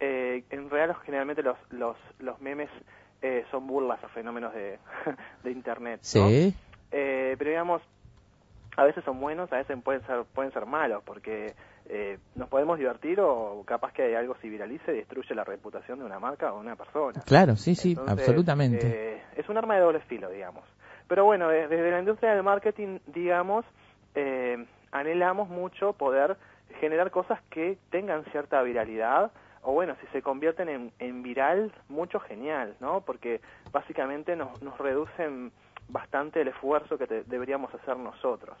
Eh, en realidad, generalmente los, los, los memes eh, son burlas a fenómenos de, *laughs* de Internet, ¿no? Sí. Eh, pero digamos, a veces son buenos, a veces pueden ser, pueden ser malos, porque eh, nos podemos divertir o capaz que algo se viralice y destruye la reputación de una marca o de una persona. Claro, sí, sí, Entonces, absolutamente. eh, es un arma de doble filo, digamos. Pero bueno, de- desde la industria del marketing, digamos, eh, anhelamos mucho poder generar cosas que tengan cierta viralidad, o bueno, si se convierten en, en viral, mucho genial, ¿no? Porque básicamente nos, nos reducen bastante el esfuerzo que te- deberíamos hacer nosotros.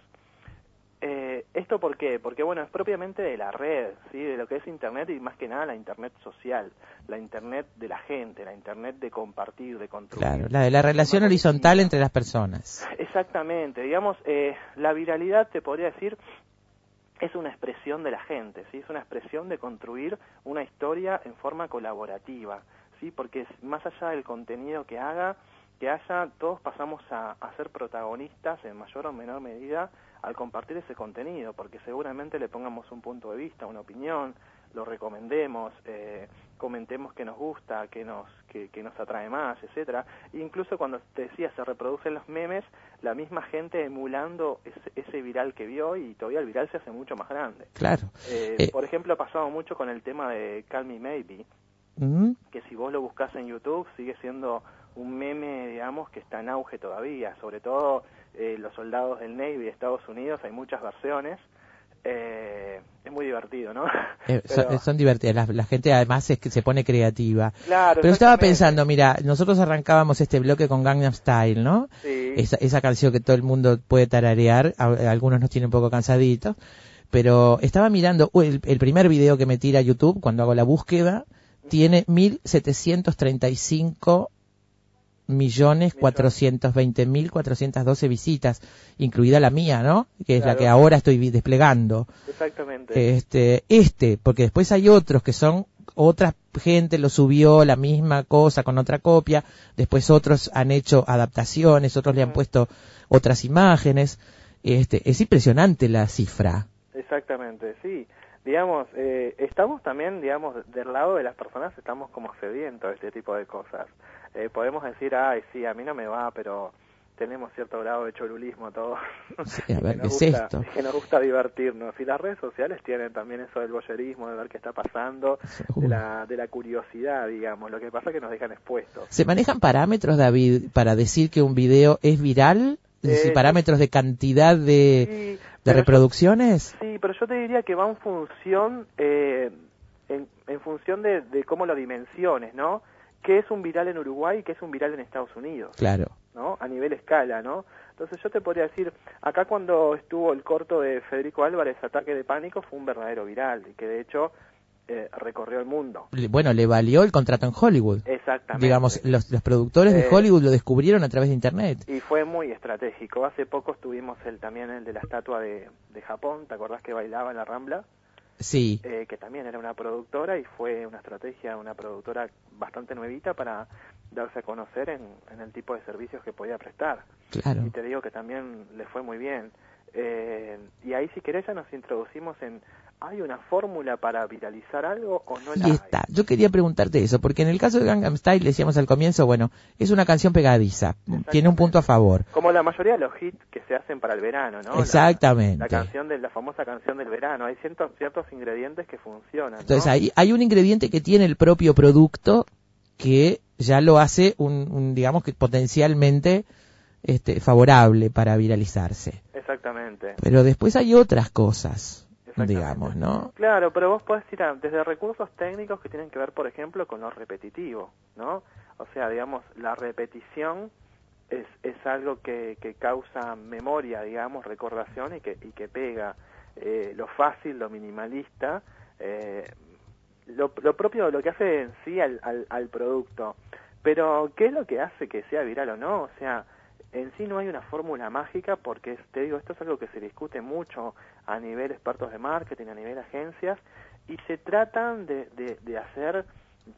Eh, ¿Esto por qué? Porque, bueno, es propiamente de la red, ¿sí? De lo que es Internet y más que nada la Internet social, la Internet de la gente, la Internet de compartir, de construir. Claro, la de la relación horizontal entre las personas. *laughs* Exactamente, digamos, eh, la viralidad, te podría decir, es una expresión de la gente, ¿sí? Es una expresión de construir una historia en forma colaborativa, ¿sí? Porque es- más allá del contenido que haga, que haya, todos pasamos a, a ser protagonistas en mayor o menor medida al compartir ese contenido, porque seguramente le pongamos un punto de vista, una opinión, lo recomendemos, eh, comentemos que nos gusta, que nos, que, que nos atrae más, etcétera. Incluso cuando te decía se reproducen los memes, la misma gente emulando ese, ese viral que vio y todavía el viral se hace mucho más grande. Claro. Eh, Eh, Por ejemplo, ha pasado mucho con el tema de Call Me Maybe, que si vos lo buscas en YouTube sigue siendo un meme, digamos, que está en auge todavía, sobre todo eh, los soldados del Navy de Estados Unidos, hay muchas versiones. Eh, es muy divertido, ¿no? Eh, *laughs* son, Pero- son divertidas. La, la gente además es que se pone creativa. Claro, Pero estaba pensando, mira, nosotros arrancábamos este bloque con Gangnam Style, ¿no? Sí. Esa, esa canción que todo el mundo puede tararear, a- algunos nos tienen un poco cansaditos. Pero estaba mirando, uh, el, el primer video que me tira YouTube cuando hago la búsqueda tiene 1735 millones cuatrocientos veinte mil cuatrocientos doce visitas, incluida la mía, ¿no? Que es la que ahora estoy desplegando. Exactamente. Este, este, porque después hay otros que son otra gente lo subió la misma cosa con otra copia, después otros han hecho adaptaciones, otros le han puesto otras imágenes. Este, es impresionante la cifra. Exactamente, sí. Digamos, eh, estamos también, digamos, del lado de las personas, estamos como sedientos de este tipo de cosas. Eh, podemos decir, ay, sí, a mí no me va, pero tenemos cierto grado de cholulismo todos. Sí, a *laughs* ver, ¿qué es esto? Que nos gusta divertirnos. Y las redes sociales tienen también eso del voyerismo, de ver qué está pasando, de la, de la curiosidad, digamos. Lo que pasa es que nos dejan expuestos. ¿Se manejan parámetros, David, para decir que un video es viral? Es decir, Eh, parámetros de cantidad de, de yo- reproducciones. Sí, pero yo te diría que va en función, eh, en, en función de, de cómo lo dimensiones, ¿no? ¿Qué es un viral en Uruguay y qué es un viral en Estados Unidos? Claro. ¿no? A nivel escala, ¿no? Entonces yo te podría decir, acá cuando estuvo el corto de Federico Álvarez, Ataque de Pánico, fue un verdadero viral y que de hecho eh, recorrió el mundo. Bueno, le valió el contrato en Hollywood. Exactamente. Digamos, los, los productores de Eh, Hollywood lo descubrieron a través de Internet. Y fue muy estratégico. Hace poco estuvimos el, también el de la estatua de, de Japón, ¿te acordás que bailaba en la Rambla? Sí. eh, que también era una productora y fue una estrategia, una productora bastante nuevita para darse a conocer en, en el tipo de servicios que podía prestar. Claro. Y te digo que también le fue muy bien. Eh, y ahí si querés ya nos introducimos en ¿hay una fórmula para viralizar algo o no la Y hay? está. Yo quería preguntarte eso, porque en el caso de Gangnam Style decíamos al comienzo, bueno, es una canción pegadiza, tiene un punto a favor. Como la mayoría de los hits que se hacen para el verano, ¿no? Exactamente. La, canción de la famosa canción del verano. Hay ciertos, ciertos ingredientes que funcionan. ¿no? Entonces hay, hay un ingrediente que tiene el propio producto que ya lo hace un, un, digamos que potencialmente este, favorable para viralizarse. Exactamente. Pero después hay otras cosas, digamos, ¿no? Claro, pero vos podés ir a- desde recursos técnicos que tienen que ver, por ejemplo, con lo repetitivo, ¿no? O sea, digamos, la repetición es, es algo que, que causa memoria, digamos, recordación y que, y que pega. Eh, lo fácil, lo minimalista, eh, lo, lo propio, lo que hace en sí al, al, al producto. Pero, ¿qué es lo que hace que sea viral o no? O sea, en sí no hay una fórmula mágica porque, te digo, esto es algo que se discute mucho a nivel expertos de marketing, a nivel agencias, y se tratan de, de, de hacer,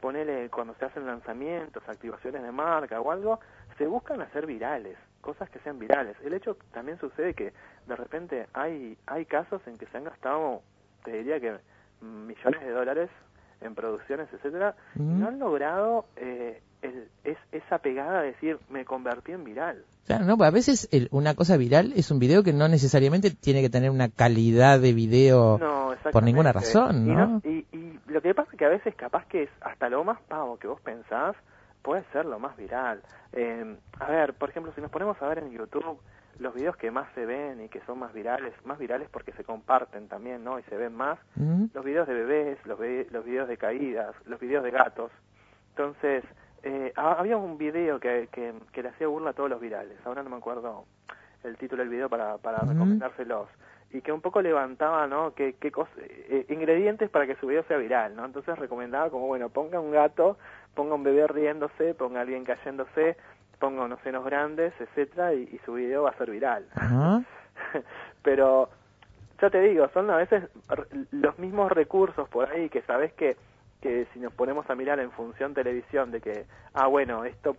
ponele, cuando se hacen lanzamientos, activaciones de marca o algo, se buscan hacer virales, cosas que sean virales. El hecho también sucede que de repente hay, hay casos en que se han gastado, te diría que millones de dólares en producciones, etcétera, no han logrado eh, el- es, esa pegada de decir, me convertí en viral. Claro, no, a veces el- una cosa viral es un video que no necesariamente tiene que tener una calidad de video No, por ninguna razón, Y ¿no? Y, y lo que pasa es que a veces capaz que es hasta lo más pavo que vos pensás puede ser lo más viral. Eh, a ver, por ejemplo, si nos ponemos a ver en YouTube los videos que más se ven y que son más virales, más virales porque se comparten también, ¿no? Y se ven más, los videos de bebés, los, los videos de caídas, los videos de gatos. Entonces, eh, ha- había un video que, que, que le hacía burla a todos los virales, ahora no me acuerdo el título del video para, para Ujú. recomendárselos, y que un poco levantaba, ¿no?, qué, qué cos- eh, ingredientes para que su video sea viral, ¿no? Entonces recomendaba como, bueno, ponga un gato, ponga un bebé riéndose, ponga a alguien cayéndose, ponga unos senos grandes, etcétera, y, y su video va a ser viral. *laughs* Pero ya te digo, son a veces los mismos recursos por ahí que sabes que que si nos ponemos a mirar en función televisión de que, ah, bueno, esto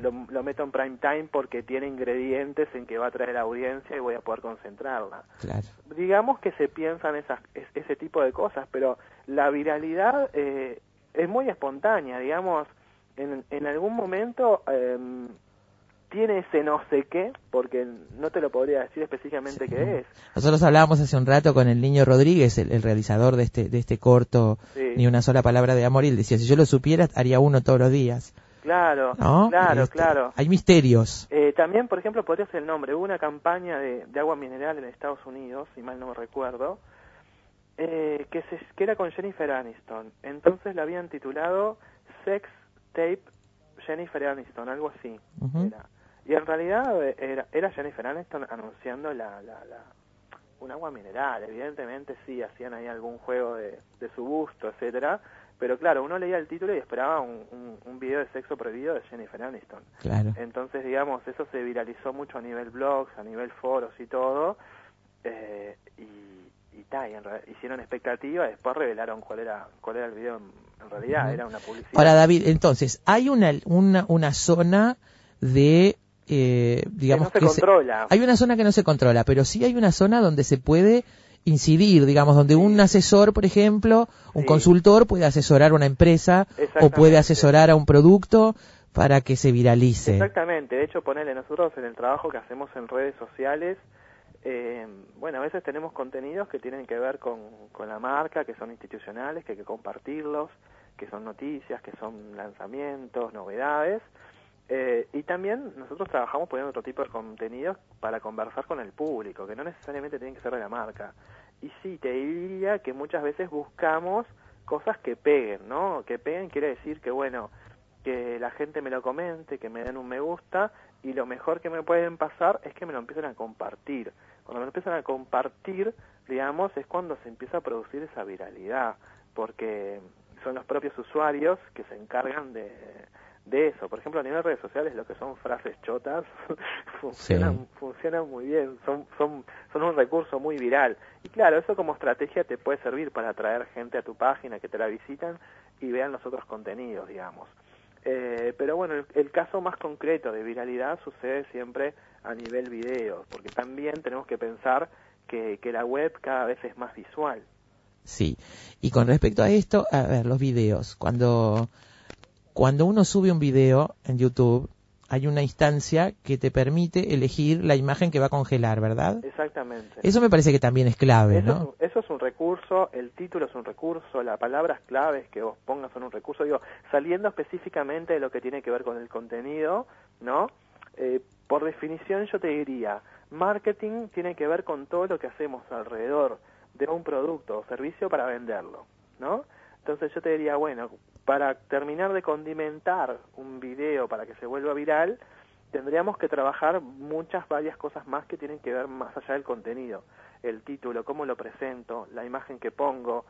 lo, lo meto en prime time porque tiene ingredientes en que va a traer audiencia y voy a poder concentrarla. Claro. Digamos que se piensan esas, es- ese tipo de cosas, pero la viralidad eh, es muy espontánea, digamos, en, en algún momento em, tiene ese no sé qué, porque no te lo podría decir específicamente qué es. Nosotros hablábamos hace un rato con el niño Rodríguez, el, el realizador de este, de este corto, Sí. ni una sola palabra de amor, y él decía, si yo lo supiera, haría uno todos los días. Claro, ¿No? claro, Este, claro. Hay misterios. Eh, también, por ejemplo, podría ser el nombre. Hubo una campaña de, de agua mineral en Estados Unidos, si mal no recuerdo, eh, que, se, que era con Jennifer Aniston. Entonces la habían titulado Sex Tape Jennifer Aniston, algo así. Ujú. Y en realidad eh, era, era Jennifer Aniston anunciando la, la, la, un agua mineral. Evidentemente sí, hacían ahí algún juego de, de su gusto, etcétera. Pero claro, uno leía el título y esperaba un, un, un video de sexo prohibido de Jennifer Aniston. Claro. Entonces, digamos, eso se viralizó mucho a nivel blogs, a nivel foros y todo. eh, y, y, ta, y en re- hicieron expectativa, después revelaron cuál era cuál era el video en, en realidad, era una publicidad. Ahora, David, entonces, hay una, una, una zona de, eh, digamos Que no se controla. hay una zona que no se controla, pero sí hay una zona donde se puede incidir, digamos, donde un asesor, por ejemplo, un Sí. consultor puede asesorar a una empresa o puede asesorar a un producto para que se viralice. Exactamente, de hecho, ponele nosotros en el trabajo que hacemos en redes sociales, eh, bueno, a veces tenemos contenidos que tienen que ver con, con la marca, que son institucionales, que hay que compartirlos, que son noticias, que son lanzamientos, novedades, eh, y también nosotros trabajamos poniendo otro tipo de contenidos para conversar con el público, que no necesariamente tienen que ser de la marca. Y sí, te diría que muchas veces buscamos cosas que peguen, ¿no? Que peguen quiere decir que, bueno, que la gente me lo comente, que me den un me gusta, y lo mejor que me pueden pasar es que me lo empiecen a compartir. Cuando me lo empiezan a compartir, digamos, es cuando se empieza a producir esa viralidad, porque son los propios usuarios que se encargan de, de eso. Por ejemplo, a nivel de redes sociales, lo que son frases chotas *laughs* funcionan, funcionan muy bien, son, son, son un recurso muy viral. Y claro, eso como estrategia te puede servir para atraer gente a tu página que te la visitan y vean los otros contenidos, digamos. Eh, pero bueno, el, el caso más concreto de viralidad sucede siempre a nivel video, porque también tenemos que pensar que, que la web cada vez es más visual. Sí. Y con respecto a esto, a ver, los videos. Cuando, cuando uno sube un video en YouTube, hay una instancia que te permite elegir la imagen que va a congelar, ¿verdad? Exactamente. Eso me parece que también es clave, Eso, ¿no? es un, eso es un recurso, el título es un recurso, las palabras claves que vos pongas son un recurso. Digo, saliendo específicamente de lo que tiene que ver con el contenido, ¿no? Eh, por definición yo te diría, marketing tiene que ver con todo lo que hacemos alrededor de un producto o servicio para venderlo, ¿no? Entonces yo te diría, bueno, para terminar de condimentar un video para que se vuelva viral, tendríamos que trabajar muchas, varias cosas más que tienen que ver más allá del contenido. El título, cómo lo presento, la imagen que pongo,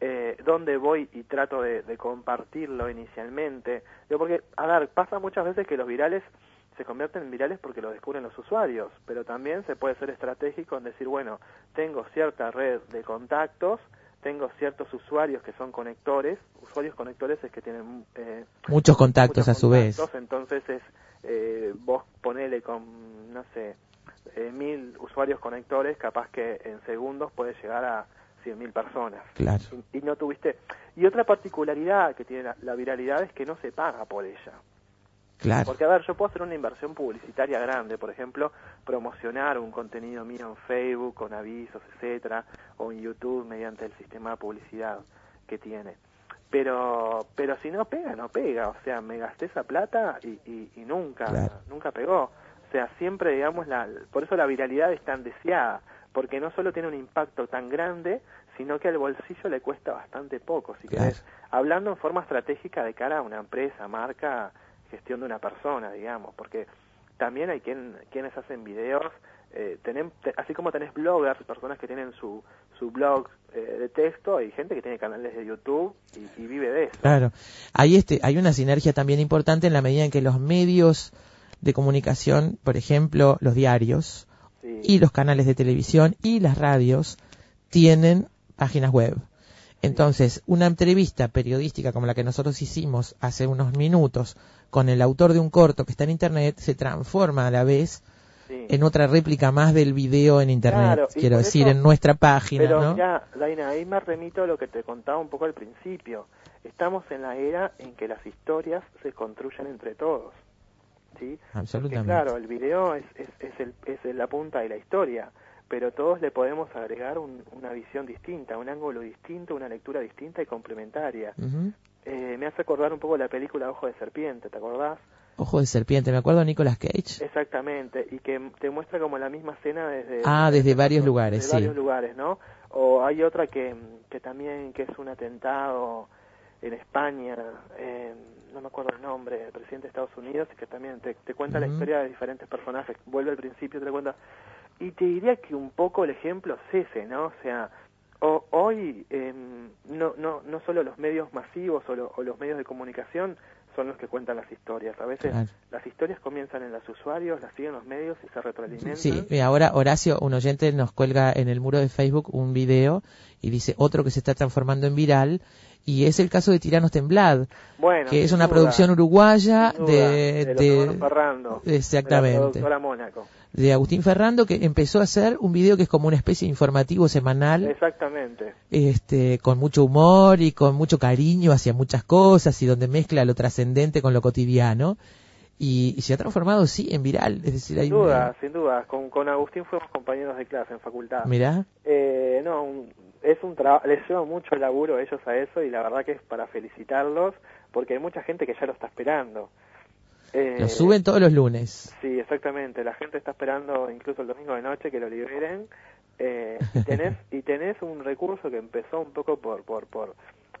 eh, dónde voy y trato de, compartirlo inicialmente. Digo, porque, a ver, pasa muchas veces que los virales se convierten en virales porque lo descubren los usuarios, pero también se puede ser estratégico en decir, bueno, tengo cierta red de contactos, tengo ciertos usuarios que son conectores, usuarios conectores es que tienen eh, Muchos contactos a su vez. entonces es eh, vos ponele con, no sé, eh, mil usuarios conectores, capaz que en segundos puedes llegar a cien mil personas. Claro. Y, y no tuviste... Y otra particularidad que tiene la, la viralidad es que no se paga por ella. Claro. Porque, a ver, yo puedo hacer una inversión publicitaria grande, por ejemplo, promocionar un contenido mío en Facebook con avisos, etcétera, o en YouTube mediante el sistema de publicidad que tiene. Pero, pero si no pega, no pega. O sea, me gasté esa plata y, y, y nunca, Claro. nunca pegó. O sea, siempre, digamos, la, por eso la viralidad es tan deseada, porque no solo tiene un impacto tan grande, sino que al bolsillo le cuesta bastante poco, si Claro. querés. Hablando en forma estratégica de cara a una empresa, marca, gestión de una persona, digamos, porque también hay quien, quienes hacen videos, eh, tenen- te- así como tenés bloggers, personas que tienen su, su blog eh, de texto, hay gente que tiene canales de YouTube y, y vive de eso. Claro. Hay este, hay una sinergia también importante en la medida en que los medios de comunicación, por ejemplo, los diarios Sí. y los canales de televisión y las radios tienen páginas web. Entonces, una entrevista periodística como la que nosotros hicimos hace unos minutos con el autor de un corto que está en internet se transforma a la vez Sí. en otra réplica más del video en internet, Claro, quiero decir, eso- en nuestra página, Pero ¿no? mirá, Daina, ahí me remito a lo que te contaba un poco al principio. Estamos en la era en que las historias se construyen entre todos. ¿sí? Porque, Absolutamente. claro, el video es, es, es, el, es la punta de la historia, pero todos le podemos agregar un- una visión distinta, un ángulo distinto, una lectura distinta y complementaria. Eh, me hace acordar un poco la película Ojo de Serpiente, ¿te acordás? Ojo de serpiente, me acuerdo de Nicolas Cage. Exactamente, y que te muestra como la misma escena desde, Ah, desde varios desde lugares, sí. varios lugares, ¿no? O hay otra que, que también que es un atentado en España, eh, no me acuerdo el nombre, el presidente de Estados Unidos, que también te, te cuenta la historia de diferentes personajes, vuelve al principio, te lo cuenta, y te diría que un poco el ejemplo es ese, ¿no? O sea, o- hoy eh, no, no, no solo los medios masivos o, lo- o los medios de comunicación son los que cuentan las historias, a veces Claro. las historias comienzan en los usuarios, las siguen los medios y se retroalimentan. Sí, y ahora Horacio, un oyente, nos cuelga en el muro de Facebook un video y dice otro que se está transformando en viral y es el caso de Tiranos Temblad, Bueno, que es una duda, producción uruguaya duda, de, de- Ferrando, de la exactamente, Mónaco. de Agustín Ferrando que empezó a hacer un video que es como una especie de informativo semanal Exactamente. este, con mucho humor y con mucho cariño hacia muchas cosas y donde mezcla lo trascendente con lo cotidiano y, y se ha transformado sí en viral, es decir, hay Sin duda, sin duda. Con, con Agustín fuimos compañeros de clase en facultad. Mirá. Eh, no, un- es un trabajo, les lleva mucho laburo a ellos a eso y la verdad que es para felicitarlos porque hay mucha gente que ya lo está esperando. Eh, lo suben todos los lunes. Sí, exactamente. La gente está esperando incluso el domingo de noche que lo liberen. Eh, y *laughs* tenés y tenés un recurso que empezó un poco por por por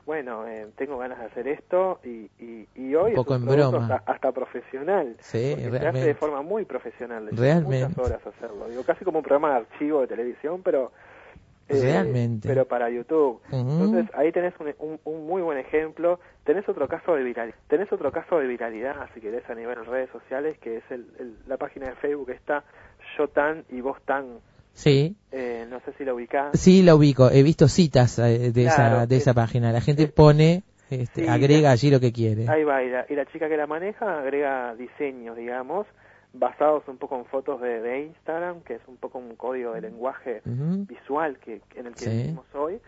bueno eh, tengo ganas de hacer esto y y, y hoy Un poco es un en broma. hasta, hasta profesional Sí, porque se hace realmente. de forma muy profesional Realmente. muchas horas hacerlo digo casi como un programa de archivo de televisión pero eh, Realmente. pero para YouTube. Entonces ahí tenés un, un, un muy buen ejemplo. Tenés otro caso de viral tenés otro caso de viralidad si querés a nivel de redes sociales que es el, el- la página de Facebook está yo tan y vos tan. Sí, eh, no sé si la ubicás. Sí la ubico, he visto citas eh, de Claro, esa de esa es- página, la gente pone, este, Sí, agrega allí lo que quiere. ahí va y la, y la chica que la maneja agrega diseños digamos basados un poco en fotos de, de Instagram que es un poco un código de lenguaje visual que en el que Sí. vivimos hoy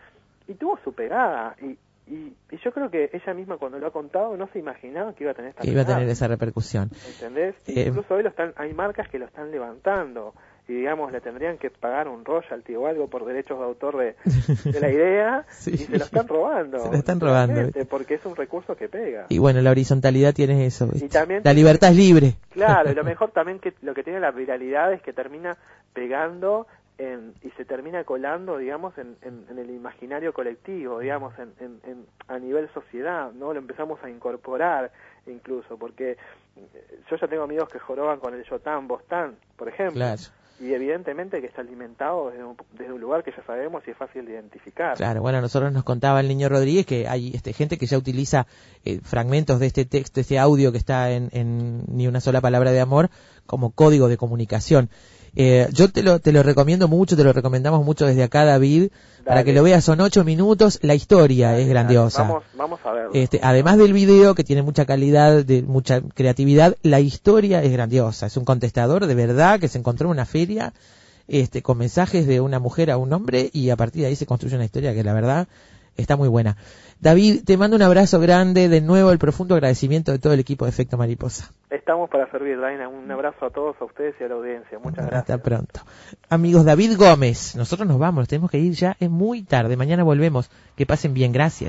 y tuvo su pegada. Y, y, y yo creo que ella misma cuando lo ha contado no se imaginaba que iba a tener esta Que iba a tener esa repercusión. ¿Entendés? Eh, Incluso hoy lo están, hay marcas que lo están levantando y digamos le tendrían que pagar un royalty o algo por derechos de autor de, *laughs* de la idea Sí. y se lo están robando. Se lo están robando. Porque es un recurso que pega. Y bueno, la horizontalidad tiene eso. ¿viste? Y también- la libertad es libre. Claro, y lo *laughs* mejor también que lo que tiene la viralidad es que termina pegando en- y se termina colando, digamos, en, en- en el imaginario colectivo, digamos, en, a nivel sociedad, ¿no? Lo empezamos a incorporar incluso, porque yo ya tengo amigos que joroban con el Yotan Bostán, por ejemplo, Claro. Y evidentemente que está alimentado desde un, desde un lugar que ya sabemos y es fácil de identificar. Claro, bueno, nosotros nos contaba el niño Rodríguez que hay este, gente que ya utiliza eh, fragmentos de este texto, este audio que está en, en Ni una sola palabra de amor como código de comunicación. Eh, yo te lo, te lo recomiendo mucho, te lo recomendamos mucho desde acá, David, para que lo veas. Son ocho minutos, la historia es grandiosa. Vamos, vamos a verlo. Este, además del video que tiene mucha calidad, de mucha creatividad, la historia es grandiosa. Es un contestador de verdad que se encontró en una feria este, con mensajes de una mujer a un hombre y a partir de ahí se construye una historia que la verdad está muy buena. David, te mando un abrazo grande, de nuevo el profundo agradecimiento de todo el equipo de Efecto Mariposa. Estamos para servir, Daina. Un abrazo a todos, a ustedes y a la audiencia. Muchas gracias. Hasta pronto. Amigos, David Gómez, nosotros nos vamos, tenemos que ir ya, es muy tarde, mañana volvemos. Que pasen bien, gracias.